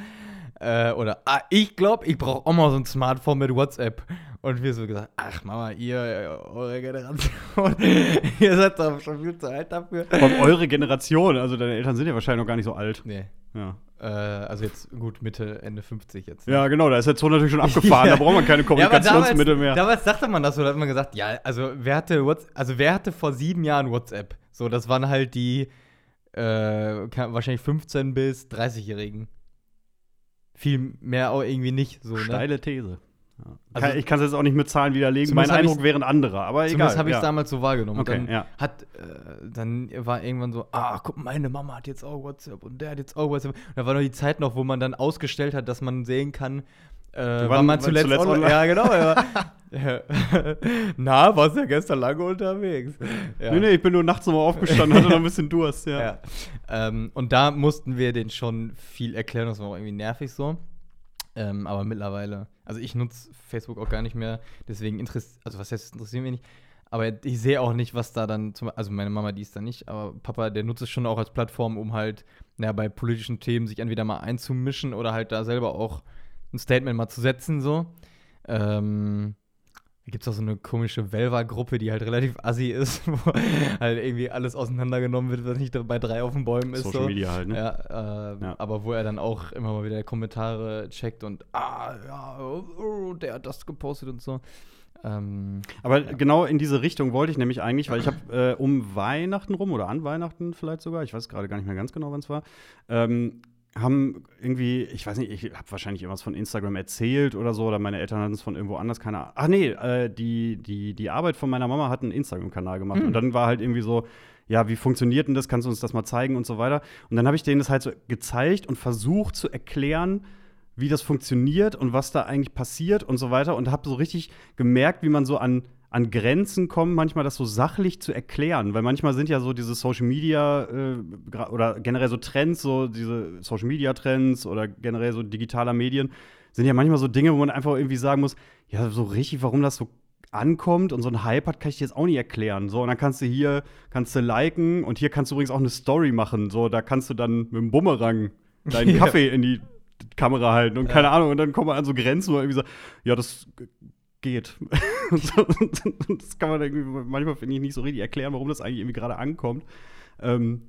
Äh, oder, ah, ich glaube, ich brauche auch mal so ein Smartphone mit WhatsApp. Und wir so gesagt, ach Mama, ihr, eure Generation, ihr seid doch schon viel zu alt dafür. Von eure Generation, also deine Eltern sind ja wahrscheinlich noch gar nicht so alt. Nee. Ja. Äh, also jetzt gut Mitte, Ende 50 jetzt. Ne? Ja, genau, da ist der Ton natürlich schon abgefahren, ja. da braucht man keine Kommunikationsmittel ja, mehr. Damals dachte man das so, da hat man gesagt, ja, also wer hatte WhatsApp, also wer hatte vor sieben Jahren WhatsApp? So, das waren halt die äh, wahrscheinlich 15 bis 30-Jährigen viel mehr auch irgendwie nicht. So, ne? Steile These. Ja. Also, ich kann es jetzt auch nicht mit Zahlen widerlegen. Mein Eindruck wären andere, aber egal. Das habe ich ja. damals so wahrgenommen. Okay, und dann, ja. hat, äh, dann war irgendwann so, ah, guck, meine Mama hat jetzt auch WhatsApp und der hat jetzt auch WhatsApp. Und da war noch die Zeit noch, wo man dann ausgestellt hat, dass man sehen kann, äh, wann man zuletzt, zuletzt online. Ja, genau. Na, warst ja gestern lange unterwegs. Ja. Nee, nee, ich bin nur nachts nochmal aufgestanden, hatte noch ein bisschen Durst, ja. ja. Ähm, und da mussten wir den schon viel erklären, das war auch irgendwie nervig so. Ähm, aber mittlerweile, also ich nutze Facebook auch gar nicht mehr, deswegen interessiert, also was heißt, interessiert mich nicht. Aber ich sehe auch nicht, was da dann, zum, also meine Mama, die ist da nicht, aber Papa, der nutzt es schon auch als Plattform, um halt, naja, bei politischen Themen sich entweder mal einzumischen oder halt da selber auch ein Statement mal zu setzen, so. Ähm, da gibt es auch so eine komische Velva-Gruppe, die halt relativ assi ist, wo halt irgendwie alles auseinandergenommen wird, was nicht bei drei auf den Bäumen ist. Social so. Media halt, ne? Ja, äh, ja, aber wo er dann auch immer mal wieder Kommentare checkt und, ah, ja, oh, der hat das gepostet und so. Ähm, aber ja. genau in diese Richtung wollte ich nämlich eigentlich, weil ich habe äh, um Weihnachten rum oder an Weihnachten vielleicht sogar, ich weiß gerade gar nicht mehr ganz genau, wann es war, ähm, haben irgendwie, ich weiß nicht, ich habe wahrscheinlich irgendwas von Instagram erzählt oder so, oder meine Eltern hatten es von irgendwo anders, keine Ahnung. Ach nee, äh, die, die, die Arbeit von meiner Mama hat einen Instagram-Kanal gemacht. Mhm. Und dann war halt irgendwie so, ja, wie funktioniert denn das? Kannst du uns das mal zeigen und so weiter? Und dann habe ich denen das halt so gezeigt und versucht zu erklären, wie das funktioniert und was da eigentlich passiert und so weiter. Und habe so richtig gemerkt, wie man so an an Grenzen kommt, manchmal das so sachlich zu erklären, weil manchmal sind ja so diese Social Media äh, oder generell so Trends, so diese Social Media Trends oder generell so digitaler Medien, sind ja manchmal so Dinge, wo man einfach irgendwie sagen muss, ja, so richtig, warum das so ankommt und so ein Hype hat, kann ich dir jetzt auch nicht erklären. So, und dann kannst du hier, kannst du liken und hier kannst du übrigens auch eine Story machen. So, da kannst du dann mit dem Bumerang deinen Kaffee in die Kamera halten und keine Ahnung. Und dann kommen wir an so Grenzen, wo man irgendwie so, ja, das geht. das kann man irgendwie manchmal, finde ich, nicht so richtig erklären, warum das eigentlich irgendwie gerade ankommt. Ähm,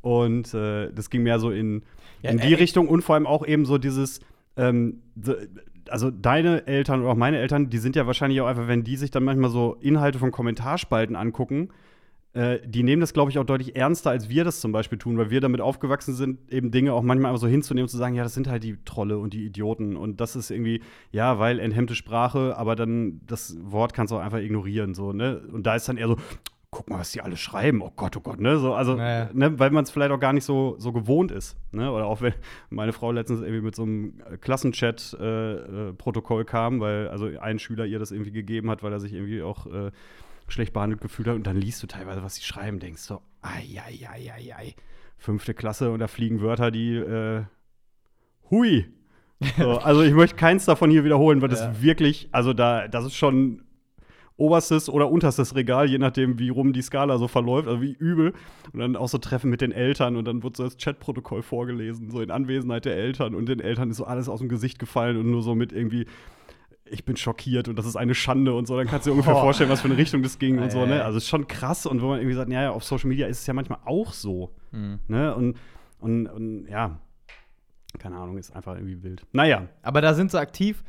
und äh, das ging mehr so in, ja, in die äh, Richtung und vor allem auch eben so dieses, ähm, also deine Eltern oder auch meine Eltern, die sind ja wahrscheinlich auch einfach, wenn die sich dann manchmal so Inhalte von Kommentarspalten angucken, äh, die nehmen das, glaube ich, auch deutlich ernster, als wir das zum Beispiel tun, weil wir damit aufgewachsen sind, eben Dinge auch manchmal einfach so hinzunehmen und zu sagen, ja, das sind halt die Trolle und die Idioten und das ist irgendwie, ja, weil enthemmte Sprache, aber dann das Wort kannst du auch einfach ignorieren, so, ne? Und da ist dann eher so, guck mal, was die alle schreiben, oh Gott, oh Gott, ne? So, also, naja. ne, weil man es vielleicht auch gar nicht so, so gewohnt ist. Ne? Oder auch wenn meine Frau letztens irgendwie mit so einem Klassenchat-Protokoll äh, äh kam, weil also ein Schüler ihr das irgendwie gegeben hat, weil er sich irgendwie auch äh, schlecht behandelt gefühlt hat. Und dann liest du teilweise, was sie schreiben, denkst so, ai, ai, ai, ai, ai. Fünfte Klasse und da fliegen Wörter, die, äh, hui. So, also ich möchte keins davon hier wiederholen, weil ja. das wirklich, also da, das ist schon oberstes oder unterstes Regal, je nachdem, wie rum die Skala so verläuft, also wie übel. Und dann auch so Treffen mit den Eltern und dann wird so das Chatprotokoll vorgelesen, so in Anwesenheit der Eltern und den Eltern ist so alles aus dem Gesicht gefallen und nur so mit irgendwie ich bin schockiert und das ist eine Schande und so, dann kannst du dir ungefähr oh. vorstellen, was für eine Richtung das ging und so, ne? Also es ist schon krass und wo man irgendwie sagt, naja, auf Social Media ist es ja manchmal auch so, mhm. ne? Und, und, und ja, keine Ahnung, ist einfach irgendwie wild. Naja. Aber da sind sie aktiv.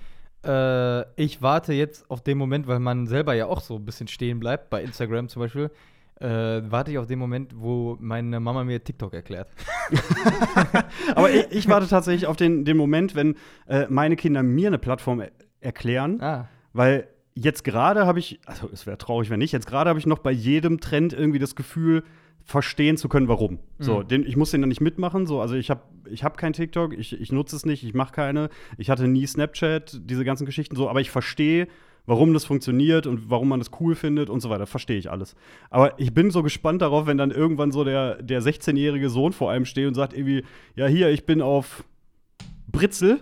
Äh, ich warte jetzt auf den Moment, weil man selber ja auch so ein bisschen stehen bleibt, bei Instagram zum Beispiel. Äh, warte ich auf den Moment, wo meine Mama mir TikTok erklärt. Aber ich, ich, warte tatsächlich auf den, den Moment, wenn äh, meine Kinder mir eine Plattform erklären, ah. weil jetzt gerade habe ich, also es wäre traurig, wenn nicht, jetzt gerade habe ich noch bei jedem Trend irgendwie das Gefühl, verstehen zu können, warum. Mhm. So, den, ich muss den dann nicht mitmachen. So, also ich habe ich hab kein TikTok, ich, ich nutze es nicht, ich mache keine. Ich hatte nie Snapchat, diese ganzen Geschichten so, aber ich verstehe, warum das funktioniert und warum man das cool findet und so weiter. Verstehe ich alles. Aber ich bin so gespannt darauf, wenn dann irgendwann so der, der 16-jährige Sohn vor einem steht und sagt irgendwie, ja, hier, ich bin auf Britzel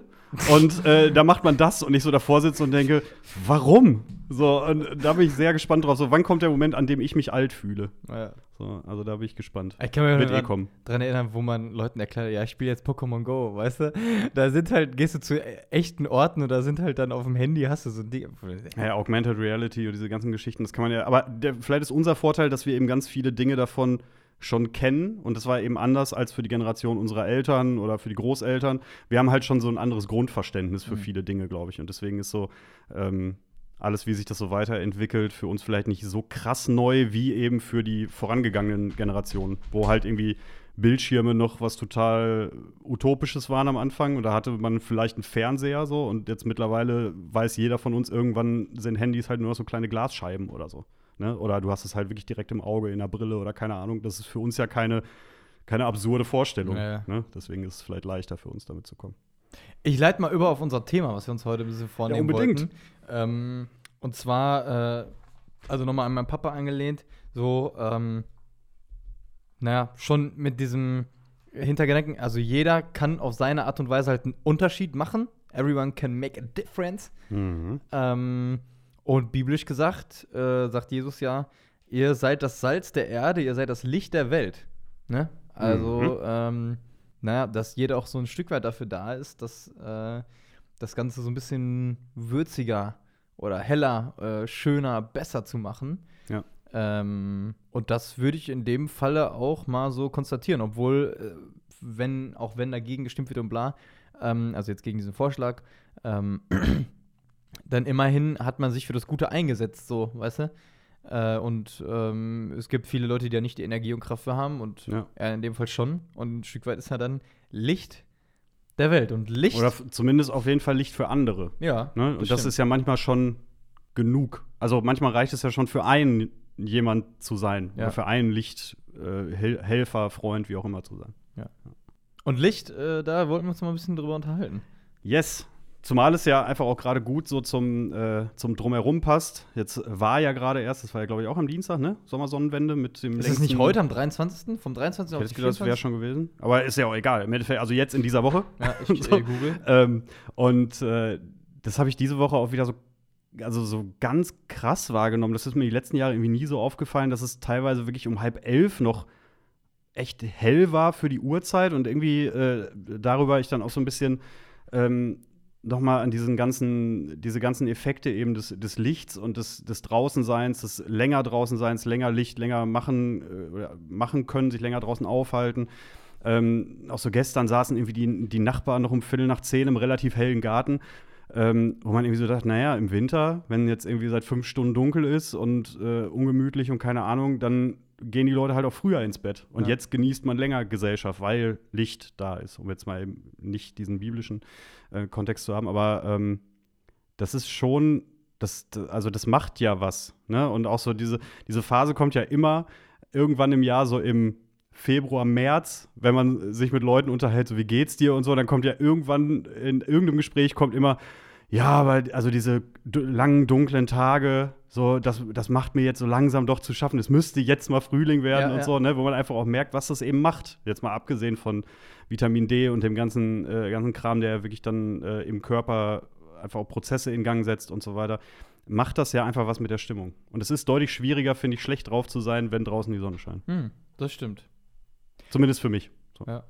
und äh, da macht man das und ich so davor sitze und denke, warum? So, und da bin ich sehr gespannt drauf. So, wann kommt der Moment, an dem ich mich alt fühle? Ja. So, also da bin ich gespannt. Ich kann mich Wird kommen. dran erinnern, wo man Leuten erklärt, ja, ich spiele jetzt Pokémon Go, weißt du? Da sind halt, gehst du zu echten Orten und da sind halt dann auf dem Handy, hast du so ein Ding. Ja, Augmented Reality und diese ganzen Geschichten, das kann man ja. Aber der, vielleicht ist unser Vorteil, dass wir eben ganz viele Dinge davon schon kennen und das war eben anders als für die Generation unserer Eltern oder für die Großeltern. Wir haben halt schon so ein anderes Grundverständnis für mhm. viele Dinge, glaube ich. Und deswegen ist so ähm, alles, wie sich das so weiterentwickelt, für uns vielleicht nicht so krass neu wie eben für die vorangegangenen Generationen, wo halt irgendwie Bildschirme noch was total Utopisches waren am Anfang und da hatte man vielleicht einen Fernseher so und jetzt mittlerweile weiß jeder von uns, irgendwann sind Handys halt nur noch so kleine Glasscheiben oder so. Ne? Oder du hast es halt wirklich direkt im Auge, in der Brille oder keine Ahnung. Das ist für uns ja keine, keine absurde Vorstellung. Ja, Ne? Deswegen ist es vielleicht leichter für uns, damit zu kommen. Ich leite mal über auf unser Thema, was wir uns heute ein bisschen vornehmen ja, unbedingt. wollten. Ähm, und zwar, äh, also nochmal an meinen Papa angelehnt, so, ähm, naja, schon mit diesem Hintergedanken, also jeder kann auf seine Art und Weise halt einen Unterschied machen. Everyone can make a difference. Mhm. Ähm, und biblisch gesagt, äh, sagt Jesus ja, ihr seid das Salz der Erde, ihr seid das Licht der Welt. Ne? Also, mhm. ähm, naja, dass jeder auch so ein Stück weit dafür da ist, dass äh, das Ganze so ein bisschen würziger oder heller, äh, schöner, besser zu machen. Ja. Ähm, und das würde ich in dem Falle auch mal so konstatieren, obwohl, äh, wenn, auch wenn dagegen gestimmt wird und bla, ähm, also jetzt gegen diesen Vorschlag, ähm, dann immerhin hat man sich für das Gute eingesetzt, so, weißt du? Äh, und ähm, es gibt viele Leute, die ja nicht die Energie und Kraft für haben und ja. er in dem Fall schon. Und ein Stück weit ist er dann Licht der Welt. Und Licht. Oder zumindest auf jeden Fall Licht für andere. ja. Ne? Und das stimmt. ist ja manchmal schon genug. Also manchmal reicht es ja schon für einen jemand zu sein. Ja. Oder für einen Licht, äh, Freund, wie auch immer zu sein. Und Licht, äh, da wollten wir uns mal ein bisschen drüber unterhalten. Yes. Zumal es ja einfach auch gerade gut so zum, äh, zum Drumherum passt. Jetzt war ja gerade erst, das war ja glaube ich auch am Dienstag, ne? Sommersonnenwende mit dem Ist es nicht heute am 23.? Vom 23. Ich auf hätte gedacht, das wäre 24.? schon gewesen. Aber ist ja auch egal. Im Endeffekt, also jetzt in dieser Woche. Ja, ich So. äh, google. Ähm, und äh, das habe ich diese Woche auch wieder so, also so ganz krass wahrgenommen. Das ist mir die letzten Jahre irgendwie nie so aufgefallen, dass es teilweise wirklich um halb elf noch echt hell war für die Uhrzeit und irgendwie äh, darüber ich dann auch so ein bisschen ähm, nochmal an diesen ganzen, diese ganzen Effekte eben des, des Lichts und des, des Draußenseins, des länger Draußenseins, länger Licht, länger machen, äh, machen können, sich länger draußen aufhalten. Ähm, auch so gestern saßen irgendwie die, die Nachbarn noch um Viertel nach zehn im relativ hellen Garten, ähm, wo man irgendwie so dachte, naja, im Winter, wenn jetzt irgendwie seit fünf Stunden dunkel ist und äh, ungemütlich und keine Ahnung, dann gehen die Leute halt auch früher ins Bett. Und Ja. jetzt genießt man länger Gesellschaft, weil Licht da ist, um jetzt mal eben nicht diesen biblischen äh, Kontext zu haben. Aber ähm, das ist schon, das, also das macht ja was. Ne? Und auch so diese, diese Phase kommt ja immer irgendwann im Jahr, so im Februar, März, wenn man sich mit Leuten unterhält, so wie geht's dir und so, dann kommt ja irgendwann in irgendeinem Gespräch kommt immer, ja, aber also diese langen, dunklen Tage, so, das, das macht mir jetzt so langsam doch zu schaffen. Es müsste jetzt mal Frühling werden Ja, und ja. so, ne, wo man einfach auch merkt, was das eben macht. Jetzt mal abgesehen von Vitamin D und dem ganzen, äh, ganzen Kram, der wirklich dann äh, im Körper einfach auch Prozesse in Gang setzt und so weiter, macht das ja einfach was mit der Stimmung. Und es ist deutlich schwieriger, finde ich, schlecht drauf zu sein, wenn draußen die Sonne scheint. Hm, das stimmt. Zumindest für mich. So. Ja.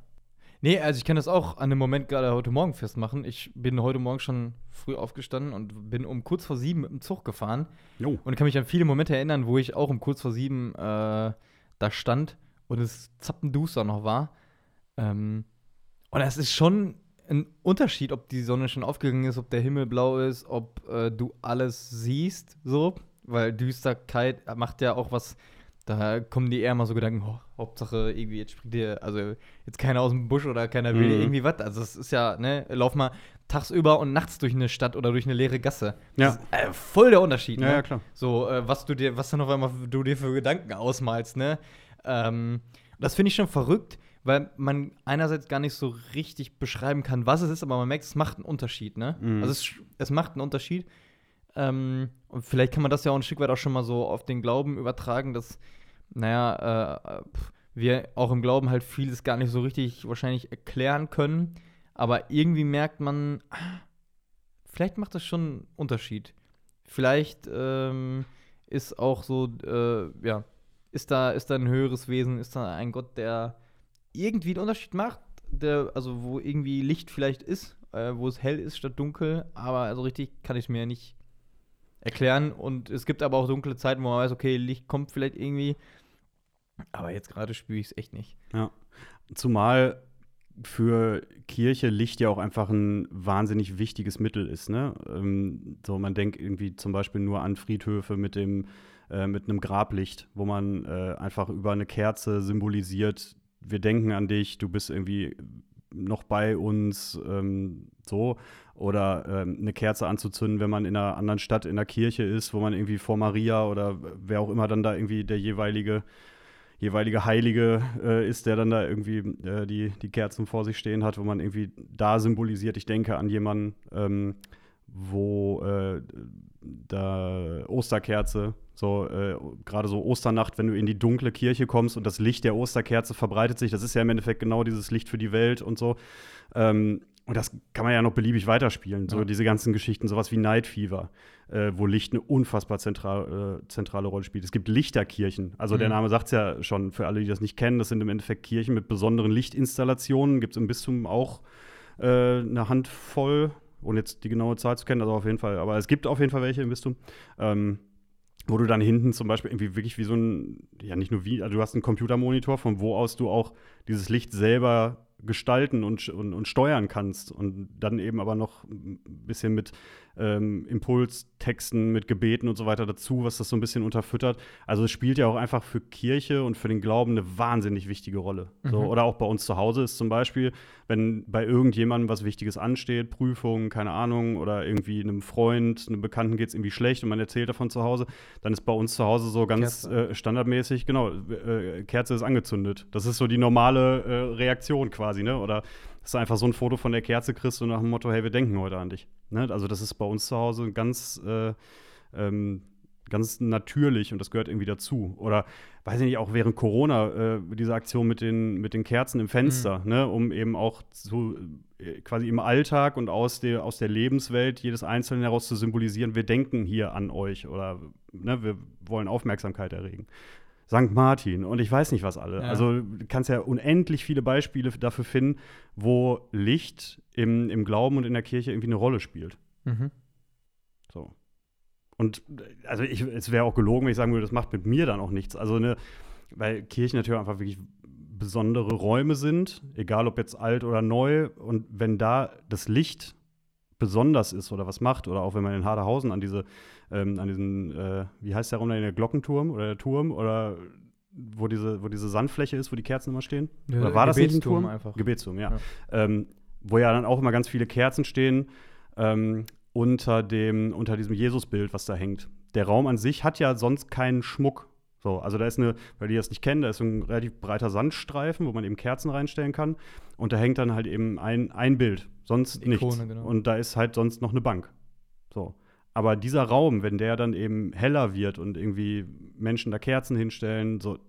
Nee, also ich kann das auch an dem Moment gerade heute Morgen festmachen. Ich bin heute Morgen schon früh aufgestanden und bin um kurz vor sieben mit dem Zug gefahren. Jo. Und kann mich an viele Momente erinnern, wo ich auch um kurz vor sieben äh, da stand und es zappenduster noch war. Ähm, und es ist schon ein Unterschied, ob die Sonne schon aufgegangen ist, ob der Himmel blau ist, ob äh, du alles siehst, so. Weil Düsterkeit macht ja auch was, da kommen die eher mal so Gedanken, oh, Hauptsache irgendwie, jetzt springt dir, also jetzt keiner aus dem Busch oder keiner will dir Mhm. irgendwie was. Also es ist ja, ne, lauf mal tagsüber und nachts durch eine Stadt oder durch eine leere Gasse. Ja. Ist, äh, voll der Unterschied, Ja, ne? ja, klar. So, äh, was du dir, was dann auf einmal du dir für Gedanken ausmalst, ne? Ähm, das finde ich schon verrückt, weil man einerseits gar nicht so richtig beschreiben kann, was es ist, aber man merkt, es macht einen Unterschied, ne? Mhm. Also es, es macht einen Unterschied. Ähm, und vielleicht kann man das ja auch ein Stück weit auch schon mal so auf den Glauben übertragen, dass, naja, äh, wir auch im Glauben halt vieles gar nicht so richtig wahrscheinlich erklären können. Aber irgendwie merkt man, vielleicht macht das schon einen Unterschied. Vielleicht ähm, ist auch so, äh, ja, ist da, ist da ein höheres Wesen, ist da ein Gott, der irgendwie einen Unterschied macht, der, also wo irgendwie Licht vielleicht ist, äh, wo es hell ist statt dunkel, aber so richtig kann ich es mir nicht erklären. Und es gibt aber auch dunkle Zeiten, wo man weiß, okay, Licht kommt vielleicht irgendwie. Aber jetzt gerade spüre ich es echt nicht. Ja. Zumal für Kirche Licht ja auch einfach ein wahnsinnig wichtiges Mittel ist. Ne? Ähm, so, man denkt irgendwie zum Beispiel nur an Friedhöfe mit dem äh, mit einem Grablicht, wo man äh, einfach über eine Kerze symbolisiert, wir denken an dich, du bist irgendwie noch bei uns, ähm, so. Oder ähm, eine Kerze anzuzünden, wenn man in einer anderen Stadt in der Kirche ist, wo man irgendwie vor Maria oder wer auch immer dann da irgendwie der jeweilige jeweilige Heilige äh, ist, der dann da irgendwie äh, die, die Kerzen vor sich stehen hat, wo man irgendwie da symbolisiert, ich denke an jemanden, ähm, wo äh, da Osterkerze, so äh, gerade so Osternacht, wenn du in die dunkle Kirche kommst und das Licht der Osterkerze verbreitet sich, das ist ja im Endeffekt genau dieses Licht für die Welt und so. Ähm, und das kann man ja noch beliebig weiterspielen. So Ja. diese ganzen Geschichten, sowas wie Night Fever, äh, wo Licht eine unfassbar zentral, äh, zentrale Rolle spielt. Es gibt Lichterkirchen. Also der Mhm. Name sagt es ja schon für alle, die das nicht kennen. Das sind im Endeffekt Kirchen mit besonderen Lichtinstallationen. Gibt es im Bistum auch äh, eine Handvoll, ohne jetzt die genaue Zahl zu kennen, also auf jeden Fall. Aber es gibt auf jeden Fall welche im Bistum. Ähm, wo du dann hinten zum Beispiel irgendwie wirklich wie so ein, ja nicht nur wie, also du hast einen Computermonitor, von wo aus du auch dieses Licht selber gestalten und, und, und steuern kannst und dann eben aber noch ein bisschen mit ähm, Impulstexten, mit Gebeten und so weiter dazu, was das so ein bisschen unterfüttert. Also es spielt ja auch einfach für Kirche und für den Glauben eine wahnsinnig wichtige Rolle. Mhm. So, oder auch bei uns zu Hause ist zum Beispiel, wenn bei irgendjemandem was Wichtiges ansteht, Prüfung, keine Ahnung, oder irgendwie einem Freund, einem Bekannten geht es irgendwie schlecht und man erzählt davon zu Hause, dann ist bei uns zu Hause so ganz äh, standardmäßig, genau, äh, Kerze ist angezündet. Das ist so die normale äh, Reaktion quasi, ne? Oder dass du einfach so ein Foto von der Kerze kriegst und nach dem Motto, hey, wir denken heute an dich. Ne? Also das ist bei uns zu Hause ganz, äh, ähm, ganz natürlich und das gehört irgendwie dazu. Oder weiß ich nicht, auch während Corona, äh, diese Aktion mit den, mit den Kerzen im Fenster, mhm. ne? um eben auch zu, äh, quasi im Alltag und aus der, aus der Lebenswelt jedes Einzelnen heraus zu symbolisieren, wir denken hier an euch oder ne, wir wollen Aufmerksamkeit erregen. St. Martin und ich weiß nicht was alle. Ja. Also du kannst ja unendlich viele Beispiele dafür finden, wo Licht im, im Glauben und in der Kirche irgendwie eine Rolle spielt. Mhm. So. Und also ich, es wäre auch gelogen, wenn ich sagen würde, das macht mit mir dann auch nichts. Also eine, weil Kirchen natürlich einfach wirklich besondere Räume sind, egal ob jetzt alt oder neu. Und wenn da das Licht besonders ist oder was macht, oder auch wenn man in Haderhausen an diese ähm, an diesen, äh, wie heißt der Raum da, der Glockenturm oder der Turm oder wo diese, wo diese Sandfläche ist, wo die Kerzen immer stehen? Ja, oder war das nicht ein Turm? Einfach. Gebetsturm, ja. ja. Ähm, wo ja dann auch immer ganz viele Kerzen stehen ähm, unter, dem, unter diesem Jesusbild, was da hängt. Der Raum an sich hat ja sonst keinen Schmuck. So, also da ist eine, weil die das nicht kennen, da ist ein relativ breiter Sandstreifen, wo man eben Kerzen reinstellen kann. Und da hängt dann halt eben ein, ein Bild, sonst Ikone, nichts. Genau. Und da ist halt sonst noch eine Bank. So. Aber dieser Raum, wenn der dann eben heller wird und irgendwie Menschen da Kerzen hinstellen, so,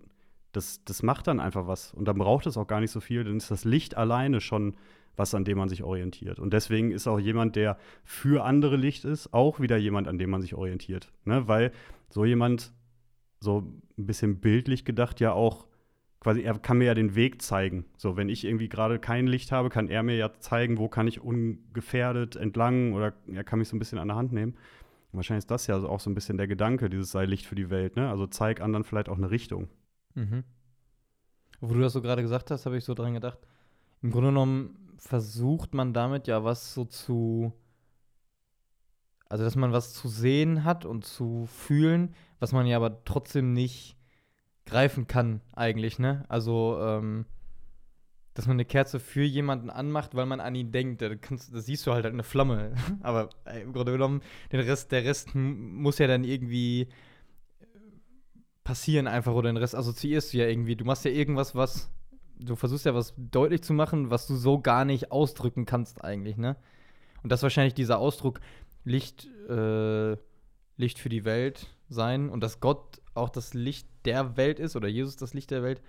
das, das macht dann einfach was. Und dann braucht es auch gar nicht so viel, dann ist das Licht alleine schon was, an dem man sich orientiert. Und deswegen ist auch jemand, der für andere Licht ist, auch wieder jemand, an dem man sich orientiert. Ne? Weil so jemand, so ein bisschen bildlich gedacht, ja auch quasi, er kann mir ja den Weg zeigen. So, wenn ich irgendwie gerade kein Licht habe, kann er mir ja zeigen, wo kann ich ungefährdet entlang oder er kann mich so ein bisschen an der Hand nehmen. Wahrscheinlich ist das ja auch so ein bisschen der Gedanke, dieses sei Licht für die Welt, ne? Also zeig anderen vielleicht auch eine Richtung. Mhm. Wo du das so gerade gesagt hast, habe ich so dran gedacht. Im Grunde genommen versucht man damit ja was so zu. Also, dass man was zu sehen hat und zu fühlen, was man ja aber trotzdem nicht greifen kann, eigentlich, ne? Also, ähm, dass man eine Kerze für jemanden anmacht, weil man an ihn denkt. Da, kannst, da siehst du halt, eine Flamme. Aber äh, im Grunde genommen, den Rest, der Rest muss ja dann irgendwie passieren einfach oder den Rest assoziierst du ja irgendwie. Du machst ja irgendwas, was du versuchst ja was deutlich zu machen, was du so gar nicht ausdrücken kannst eigentlich, ne? Und das ist wahrscheinlich dieser Ausdruck Licht, äh, Licht für die Welt sein und dass Gott auch das Licht der Welt ist oder Jesus das Licht der Welt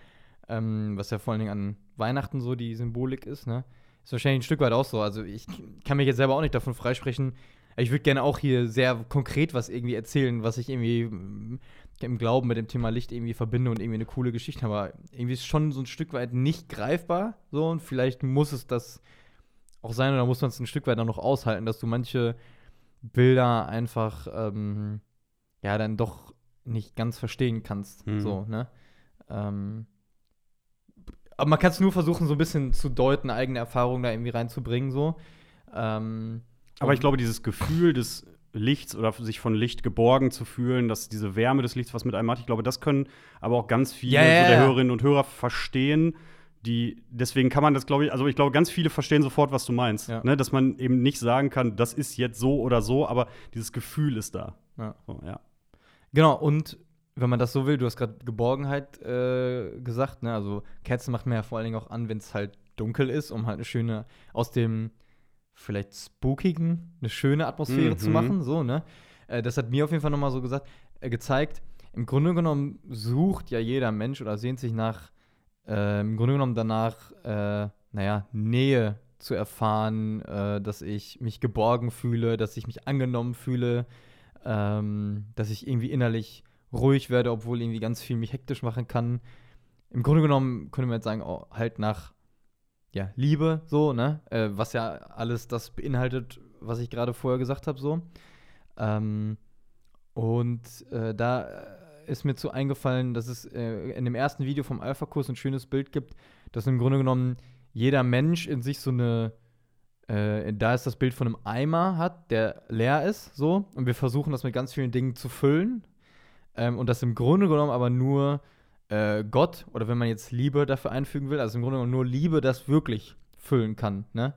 ähm, was ja vor allen Dingen an Weihnachten so die Symbolik ist, ne? Ist wahrscheinlich ein Stück weit auch so. Also ich kann mich jetzt selber auch nicht davon freisprechen. Ich würde gerne auch hier sehr konkret was irgendwie erzählen, was ich irgendwie mm, im Glauben mit dem Thema Licht irgendwie verbinde und irgendwie eine coole Geschichte. Aber irgendwie ist es schon so ein Stück weit nicht greifbar. So, und vielleicht muss es das auch sein oder muss man es ein Stück weit auch noch aushalten, dass du manche Bilder einfach ähm, ja dann doch nicht ganz verstehen kannst. Mhm. So, ne? Ähm, aber man kann es nur versuchen, so ein bisschen zu deuten, eigene Erfahrungen da irgendwie reinzubringen, so. Ähm, aber ich glaube, dieses Gefühl des Lichts oder sich von Licht geborgen zu fühlen, dass diese Wärme des Lichts was mit einem macht, ich glaube, das können aber auch ganz viele ja, ja, so der Hörerinnen und Hörer verstehen. Die, deswegen kann man das, glaube ich, also ich glaube, ganz viele verstehen sofort, was du meinst. Ja. Ne? Dass man eben nicht sagen kann, das ist jetzt so oder so, aber dieses Gefühl ist da. So, ja. Genau, und wenn man das so will, du hast gerade Geborgenheit äh, gesagt, ne? Also Kerzen macht man ja vor allen Dingen auch an, wenn es halt dunkel ist, um halt eine schöne, aus dem vielleicht spookigen, eine schöne Atmosphäre mhm. zu machen, so, ne? Äh, das hat mir auf jeden Fall nochmal so gesagt, äh, gezeigt, im Grunde genommen sucht ja jeder Mensch oder sehnt sich nach, äh, im Grunde genommen danach, äh, naja, Nähe zu erfahren, äh, dass ich mich geborgen fühle, dass ich mich angenommen fühle, ähm, dass ich irgendwie innerlich ruhig werde, obwohl irgendwie ganz viel mich hektisch machen kann. Im Grunde genommen könnte man jetzt sagen, oh, halt nach ja, Liebe, so, ne? Äh, was ja alles das beinhaltet, was ich gerade vorher gesagt habe, so. Ähm, und äh, da ist mir zu eingefallen, dass es äh, in dem ersten Video vom Alpha-Kurs ein schönes Bild gibt, das im Grunde genommen jeder Mensch in sich so eine, äh, da ist das Bild von einem Eimer hat, der leer ist, so. Und wir versuchen das mit ganz vielen Dingen zu füllen. Ähm, und das im Grunde genommen aber nur äh, Gott, oder wenn man jetzt Liebe dafür einfügen will, also im Grunde genommen nur Liebe das wirklich füllen kann, ne?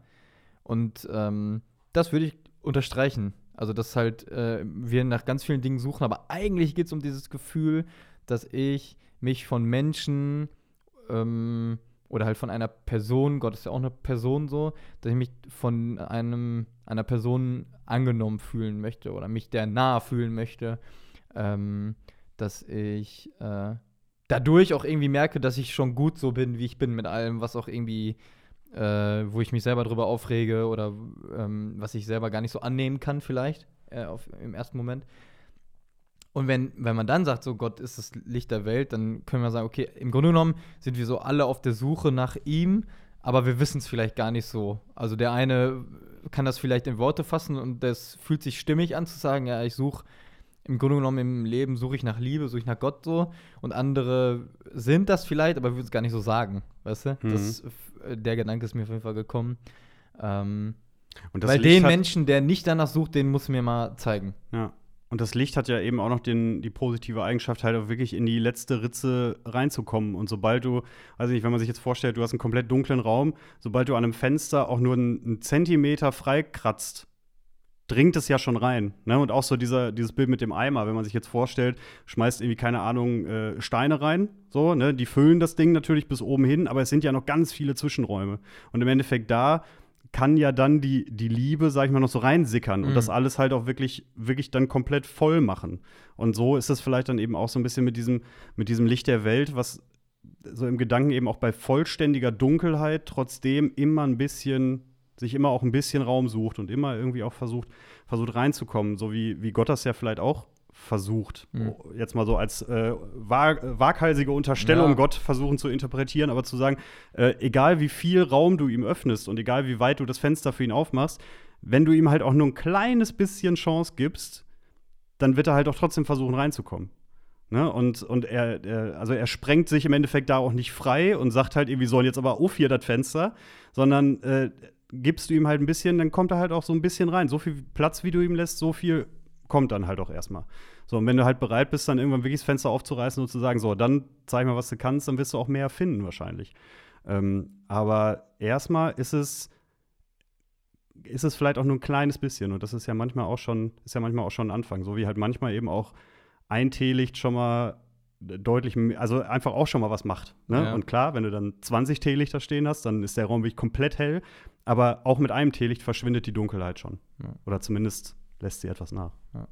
Und ähm, das würde ich unterstreichen. Also, dass halt äh, wir nach ganz vielen Dingen suchen, aber eigentlich geht es um dieses Gefühl, dass ich mich von Menschen ähm, oder halt von einer Person, Gott ist ja auch eine Person so, dass ich mich von einem, einer Person angenommen fühlen möchte oder mich der nahe fühlen möchte, ähm, dass ich äh, dadurch auch irgendwie merke, dass ich schon gut so bin, wie ich bin, mit allem, was auch irgendwie, äh, wo ich mich selber drüber aufrege oder ähm, was ich selber gar nicht so annehmen kann, vielleicht äh, auf, im ersten Moment. Und wenn, wenn man dann sagt, so Gott ist das Licht der Welt, dann können wir sagen, okay, im Grunde genommen sind wir so alle auf der Suche nach ihm, aber wir wissen es vielleicht gar nicht so. Also der eine kann das vielleicht in Worte fassen und das fühlt sich stimmig an zu sagen, ja, ich suche im Grunde genommen im Leben suche ich nach Liebe, suche ich nach Gott so. Und andere sind das vielleicht, aber würden es gar nicht so sagen. Weißt du? Mhm. Das, äh, der Gedanke ist mir auf jeden Fall gekommen. Ähm, und weil den Menschen, der nicht danach sucht, den muss mir mal zeigen. Ja. Und das Licht hat ja eben auch noch den, die positive Eigenschaft, halt auch wirklich in die letzte Ritze reinzukommen. Und sobald du, also nicht, wenn man sich jetzt vorstellt, du hast einen komplett dunklen Raum, sobald du an einem Fenster auch nur einen, einen Zentimeter freikratzt, dringt es ja schon rein. Ne? Und auch so dieser, dieses Bild mit dem Eimer, wenn man sich jetzt vorstellt, schmeißt irgendwie, keine Ahnung, äh, Steine rein, so, ne? Die füllen das Ding natürlich bis oben hin, aber es sind ja noch ganz viele Zwischenräume. Und im Endeffekt da kann ja dann die, die Liebe, sag ich mal, noch so reinsickern mhm. und das alles halt auch wirklich, wirklich dann komplett voll machen. Und so ist es vielleicht dann eben auch so ein bisschen mit diesem, mit diesem Licht der Welt, was so im Gedanken eben auch bei vollständiger Dunkelheit trotzdem immer ein bisschen, sich immer auch ein bisschen Raum sucht und immer irgendwie auch versucht, versucht reinzukommen, so wie, wie Gott das ja vielleicht auch versucht, mhm. jetzt mal so als äh, wag waghalsige Unterstellung ja. Gott versuchen zu interpretieren, aber zu sagen, äh, egal wie viel Raum du ihm öffnest und egal wie weit du das Fenster für ihn aufmachst, wenn du ihm halt auch nur ein kleines bisschen Chance gibst, dann wird er halt auch trotzdem versuchen reinzukommen. Ne? Und, und er, er, also er sprengt sich im Endeffekt da auch nicht frei und sagt halt, wir sollen jetzt aber auf hier das Fenster, sondern äh, gibst du ihm halt ein bisschen, dann kommt er halt auch so ein bisschen rein. So viel Platz, wie du ihm lässt, so viel kommt dann halt auch erstmal. So, und wenn du halt bereit bist, dann irgendwann wirklich das Fenster aufzureißen und zu sagen, so, dann zeig mal, was du kannst, dann wirst du auch mehr finden wahrscheinlich. Ähm, aber erstmal ist es, ist es vielleicht auch nur ein kleines bisschen und das ist ja manchmal auch schon, ist ja manchmal auch schon ein Anfang. So wie halt manchmal eben auch ein Teelicht schon mal deutlich, also einfach auch schon mal was macht. Ne? Ja. Und klar, wenn du dann 20 Teelichter stehen hast, dann ist der Raum wirklich komplett hell. Aber auch mit einem Teelicht verschwindet die Dunkelheit schon. Ja. Oder zumindest lässt sie etwas nach. Ja.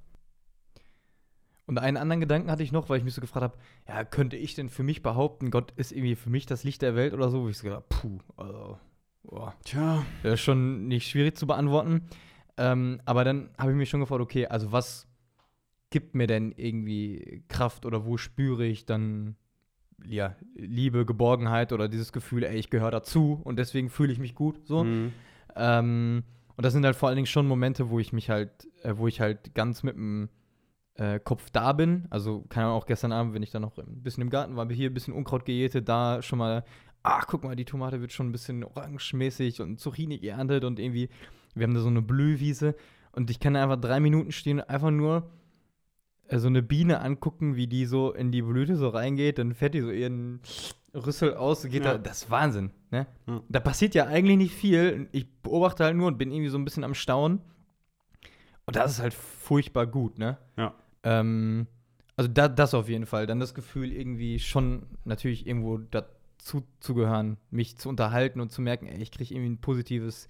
Und einen anderen Gedanken hatte ich noch, weil ich mich so gefragt habe, ja, könnte ich denn für mich behaupten, Gott ist irgendwie für mich das Licht der Welt oder so? Wo ich so gedacht, puh, also, boah. Tja. Das ist schon nicht schwierig zu beantworten. Ähm, aber dann habe ich mich schon gefragt, okay, also was gibt mir denn irgendwie Kraft oder wo spüre ich dann ja, Liebe, Geborgenheit oder dieses Gefühl, ey, ich gehöre dazu und deswegen fühle ich mich gut, so. Mhm. Ähm, und das sind halt vor allen Dingen schon Momente, wo ich mich halt, äh, wo ich halt ganz mit dem äh, Kopf da bin. Also, keine Ahnung, auch gestern Abend, wenn ich dann noch ein bisschen im Garten war, hier ein bisschen Unkraut gejätet, da schon mal, ach, guck mal, die Tomate wird schon ein bisschen orangemäßig und Zucchini geerntet und irgendwie, wir haben da so eine Blühwiese und ich kann da einfach drei Minuten stehen und einfach nur äh, so eine Biene angucken, wie die so in die Blüte so reingeht, dann fährt die so ihren Rüssel aus, geht ja. da, das ist Wahnsinn, ne? Ja. Da passiert ja eigentlich nicht viel. Ich beobachte halt nur und bin irgendwie so ein bisschen am Staunen. Und das ist halt furchtbar gut, ne? Ja. Ähm, also da, das auf jeden Fall. Dann das Gefühl, irgendwie schon natürlich irgendwo dazu zu gehören, mich zu unterhalten und zu merken, ey, ich kriege irgendwie ein positives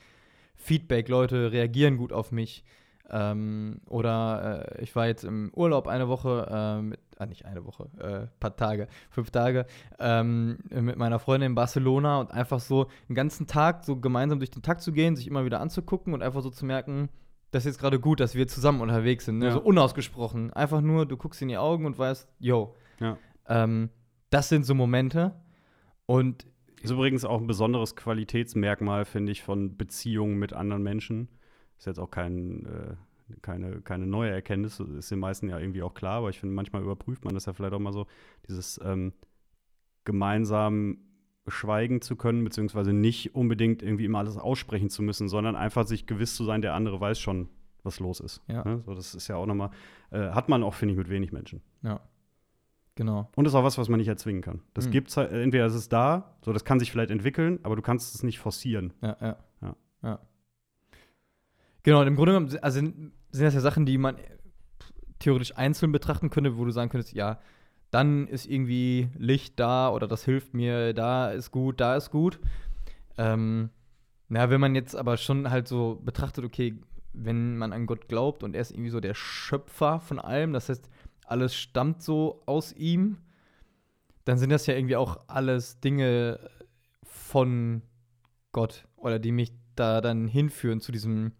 Feedback, Leute reagieren gut auf mich. Ähm, oder äh, ich war jetzt im Urlaub eine Woche, äh, mit, ah, nicht eine Woche, äh, paar Tage, fünf Tage, ähm, mit meiner Freundin in Barcelona und einfach so einen ganzen Tag so gemeinsam durch den Tag zu gehen, sich immer wieder anzugucken und einfach so zu merken, das ist jetzt gerade gut, dass wir zusammen unterwegs sind. Ne? Ja. So unausgesprochen. Einfach nur, du guckst in die Augen und weißt, yo. Ja. Ähm, das sind so Momente. Und. Ist übrigens auch ein besonderes Qualitätsmerkmal, finde ich, von Beziehungen mit anderen Menschen. Ist jetzt auch kein, äh, keine, keine neue Erkenntnis, ist den meisten ja irgendwie auch klar, aber ich finde, manchmal überprüft man das ja vielleicht auch mal so, dieses ähm, gemeinsam schweigen zu können, beziehungsweise nicht unbedingt irgendwie immer alles aussprechen zu müssen, sondern einfach sich gewiss zu sein, der andere weiß schon, was los ist. Ja. Ne? So, das ist ja auch nochmal, äh, hat man auch, finde ich, mit wenig Menschen. Ja. Genau. Und ist auch was, was man nicht erzwingen kann. Das Mhm. gibt's halt, entweder ist es da, so das kann sich vielleicht entwickeln, aber du kannst es nicht forcieren. Ja, ja. Ja. ja. Genau, und im Grunde genommen also sind, sind das ja Sachen, die man theoretisch einzeln betrachten könnte, wo du sagen könntest, ja, dann ist irgendwie Licht da oder das hilft mir, da ist gut, da ist gut. Ähm, na, wenn man jetzt aber schon halt so betrachtet, okay, wenn man an Gott glaubt und er ist irgendwie so der Schöpfer von allem, das heißt, alles stammt so aus ihm, dann sind das ja irgendwie auch alles Dinge von Gott oder die mich da dann hinführen zu diesem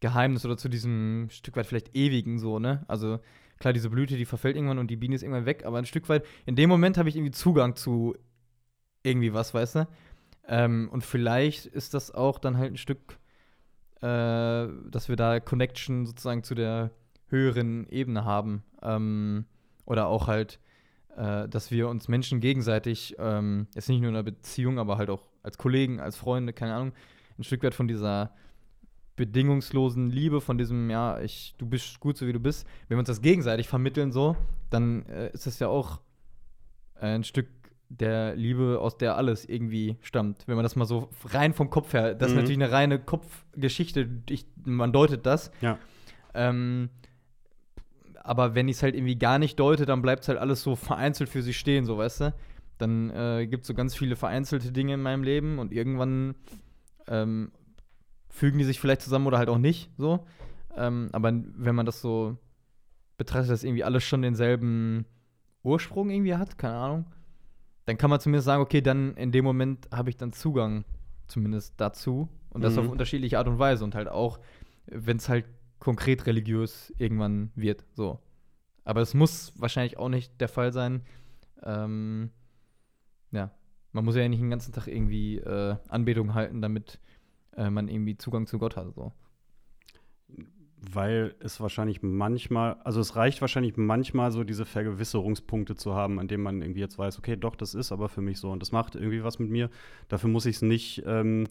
Geheimnis oder zu diesem Stück weit vielleicht ewigen so, ne? Also klar, diese Blüte, die verfällt irgendwann und die Biene ist irgendwann weg, aber ein Stück weit, in dem Moment habe ich irgendwie Zugang zu irgendwie was, weißt du? Ähm, und vielleicht ist das auch dann halt ein Stück, äh, dass wir da Connection sozusagen zu der höheren Ebene haben. Ähm, oder auch halt, äh, dass wir uns Menschen gegenseitig, ähm, jetzt nicht nur in einer Beziehung, aber halt auch als Kollegen, als Freunde, keine Ahnung, ein Stück weit von dieser bedingungslosen Liebe, von diesem, ja, ich, du bist gut so wie du bist, wenn wir uns das gegenseitig vermitteln, so, dann äh, ist das ja auch ein Stück der Liebe, aus der alles irgendwie stammt. Wenn man das mal so rein vom Kopf her, das ist Mhm. natürlich eine reine Kopfgeschichte, ich, man deutet das. Ja. Ähm, aber wenn ich es halt irgendwie gar nicht deute, dann bleibt es halt alles so vereinzelt für sich stehen, so weißt du. Dann äh, gibt es so ganz viele vereinzelte Dinge in meinem Leben und irgendwann ähm, fügen die sich vielleicht zusammen oder halt auch nicht, so. Ähm, aber wenn man das so betrachtet, dass irgendwie alles schon denselben Ursprung irgendwie hat, keine Ahnung, dann kann man zumindest sagen, okay, dann in dem Moment habe ich dann Zugang zumindest dazu und das Mhm. auf unterschiedliche Art und Weise und halt auch, wenn es halt konkret religiös irgendwann wird, so. Aber es muss wahrscheinlich auch nicht der Fall sein. Ähm, ja, man muss ja nicht den ganzen Tag irgendwie äh, Anbetung halten, damit äh, man irgendwie Zugang zu Gott hat, so. Weil es wahrscheinlich manchmal, also es reicht wahrscheinlich manchmal so diese Vergewisserungspunkte zu haben, an denen man irgendwie jetzt weiß, okay, doch, das ist aber für mich so und das macht irgendwie was mit mir. Dafür muss ich es nicht ähm,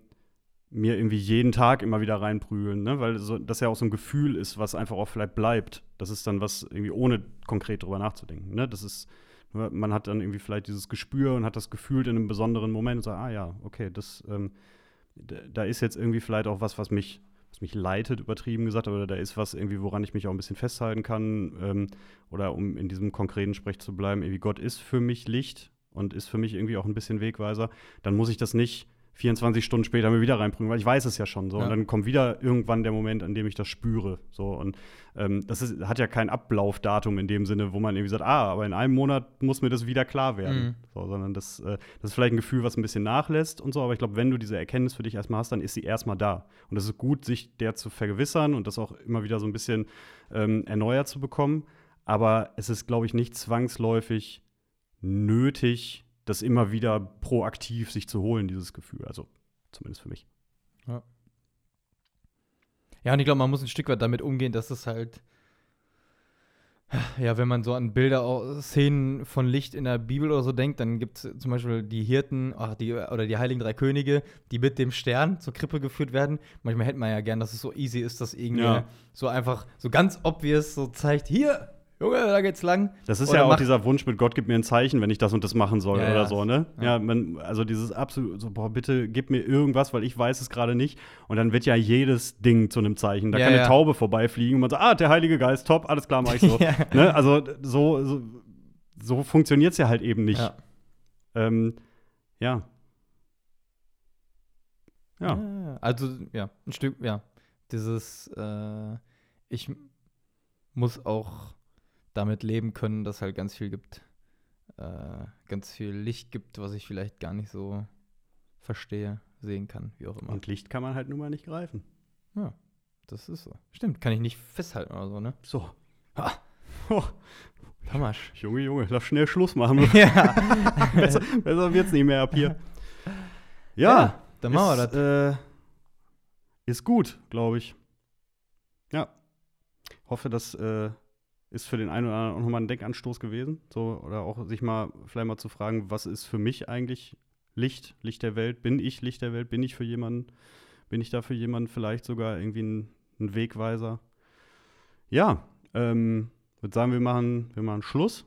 mir irgendwie jeden Tag immer wieder reinprügeln, ne? weil so, das ja auch so ein Gefühl ist, was einfach auch vielleicht bleibt. Das ist dann was irgendwie ohne konkret drüber nachzudenken. Ne? Das ist, man hat dann irgendwie vielleicht dieses Gespür und hat das gefühlt in einem besonderen Moment und sagt, ah ja, okay, das, ähm, da ist jetzt irgendwie vielleicht auch was, was mich was mich leitet, übertrieben gesagt, oder da ist was irgendwie, woran ich mich auch ein bisschen festhalten kann. Ähm, oder um in diesem konkreten Sprech zu bleiben, irgendwie Gott ist für mich Licht und ist für mich irgendwie auch ein bisschen Wegweiser, dann muss ich das nicht 24 Stunden später mir wieder reinbringen, weil ich weiß es ja schon so. Ja. Und dann kommt wieder irgendwann der Moment, an dem ich das spüre. So. Und ähm, das ist, hat ja kein Ablaufdatum in dem Sinne, wo man irgendwie sagt, ah, aber in einem Monat muss mir das wieder klar werden. Mhm. So, sondern das, äh, das ist vielleicht ein Gefühl, was ein bisschen nachlässt und so, aber ich glaube, wenn du diese Erkenntnis für dich erstmal hast, dann ist sie erstmal da. Und es ist gut, sich der zu vergewissern und das auch immer wieder so ein bisschen ähm, erneuert zu bekommen. Aber es ist, glaube ich, nicht zwangsläufig nötig, das immer wieder proaktiv sich zu holen, dieses Gefühl. Also zumindest für mich. Ja, und ich glaube, man muss ein Stück weit damit umgehen, dass es halt, ja, wenn man so an Bilder, Szenen von Licht in der Bibel oder so denkt, dann gibt es zum Beispiel die Hirten ach, die, oder die Heiligen Drei Könige, die mit dem Stern zur Krippe geführt werden. Manchmal hätte man ja gern, dass es so easy ist, dass irgendwie Ja. so einfach, so ganz obvious so zeigt, hier, Junge, da geht's lang. Das ist Oder ja auch dieser Wunsch mit Gott, gib mir ein Zeichen, wenn ich das und das machen soll Ja, oder ja. so, ne? Ja. Ja, man, also dieses absolut, so, boah, bitte gib mir irgendwas, weil ich weiß es gerade nicht. Und dann wird ja jedes Ding zu einem Zeichen. Da kann eine. Taube vorbeifliegen und man sagt, ah, der Heilige Geist, top, alles klar, mach ich so. Ne? Also so, so, so funktioniert es ja halt eben nicht. Ja. Ähm, ja. Ja. Also, ja, ein Stück, ja. Dieses, äh, ich muss auch damit leben können, dass halt ganz viel gibt, äh, ganz viel Licht gibt, was ich vielleicht gar nicht so verstehe, sehen kann, wie auch immer. Und Licht kann man halt nun mal nicht greifen. ja, das ist so. Stimmt, kann ich nicht festhalten oder so, ne? So. Ha. Oh, Tamasch. Junge, Junge, lass schnell Schluss machen. ja. besser, besser wird's nicht mehr ab hier. Ja, dann machen wir ist, das. Äh, ist gut, glaube ich. Ja. Hoffe, das äh, ist für den einen oder anderen auch nochmal ein Denkanstoß gewesen. So, oder auch sich mal vielleicht mal zu fragen, was ist für mich eigentlich Licht, Licht der Welt? Bin ich Licht der Welt? Bin ich für jemanden, bin ich da für jemanden vielleicht sogar irgendwie ein, ein Wegweiser? Ja, ähm, würde sagen, wir machen, wir machen Schluss.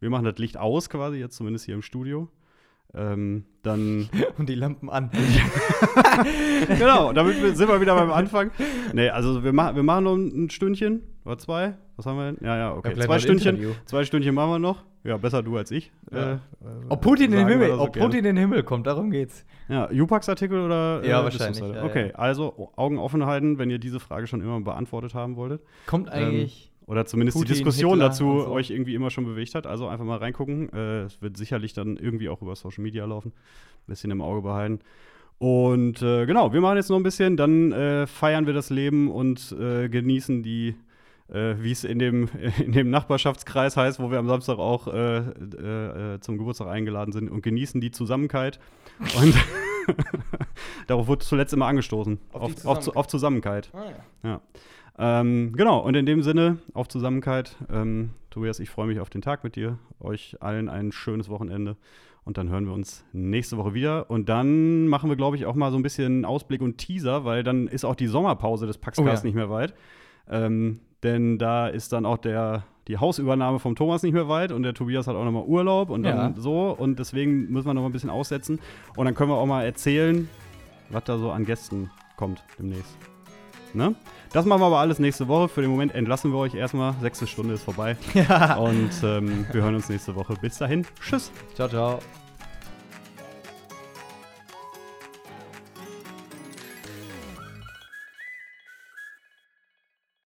Wir machen das Licht aus quasi, jetzt zumindest hier im Studio. Ähm, dann. Und die Lampen an. genau, damit sind wir wieder beim Anfang. Nee, also wir, mach, wir machen noch ein Stündchen oder zwei. Was haben wir denn? Ja, ja, okay. Ja, zwei Stündchen. Interview. Zwei Stündchen machen wir noch. Ja, besser du als ich. Ja. Äh, Ob Putin in den Himmel, so ob. Putin in den Himmel kommt, darum geht's. Ja, Jupax-Artikel oder? Ja, äh, wahrscheinlich, Business-Seite? ja, okay, ja. also Augen offen halten, wenn ihr diese Frage schon immer beantwortet haben wolltet. Kommt eigentlich. Oder zumindest Putin, die Diskussion Hitler dazu so. euch irgendwie immer schon bewegt hat. Also einfach mal reingucken. Äh, Es wird sicherlich dann irgendwie auch über Social Media laufen. Ein bisschen im Auge behalten. Und äh, genau, wir machen jetzt noch ein bisschen, dann äh, feiern wir das Leben und äh, genießen die, äh, wie es in dem, in dem Nachbarschaftskreis heißt, wo wir am Samstag auch äh, äh, äh, zum Geburtstag eingeladen sind und genießen die Zusammenkeit. Und darauf wurde zuletzt immer angestoßen. Auf Auf, die auf, auf Zusammenkeit. Ah, ja. Ja. Ähm, genau, und in dem Sinne, auf Zusammenkeit. Ähm, Tobias, ich freue mich auf den Tag mit dir. Euch allen ein schönes Wochenende. Und dann hören wir uns nächste Woche wieder. Und dann machen wir, glaube ich, auch mal so ein bisschen Ausblick und Teaser, weil dann ist auch die Sommerpause des Paxcast Oh ja. nicht mehr weit. Ähm, denn da ist dann auch der, die Hausübernahme vom Thomas nicht mehr weit und der Tobias hat auch nochmal Urlaub und dann Ja. so. Und deswegen müssen wir noch ein bisschen aussetzen. Und dann können wir auch mal erzählen, was da so an Gästen kommt demnächst. Ne? Das machen wir aber alles nächste Woche. Für den Moment entlassen wir euch erstmal. Sechste Stunde ist vorbei. Ja. Und ähm, wir hören uns nächste Woche. Bis dahin. Tschüss. Ciao, ciao.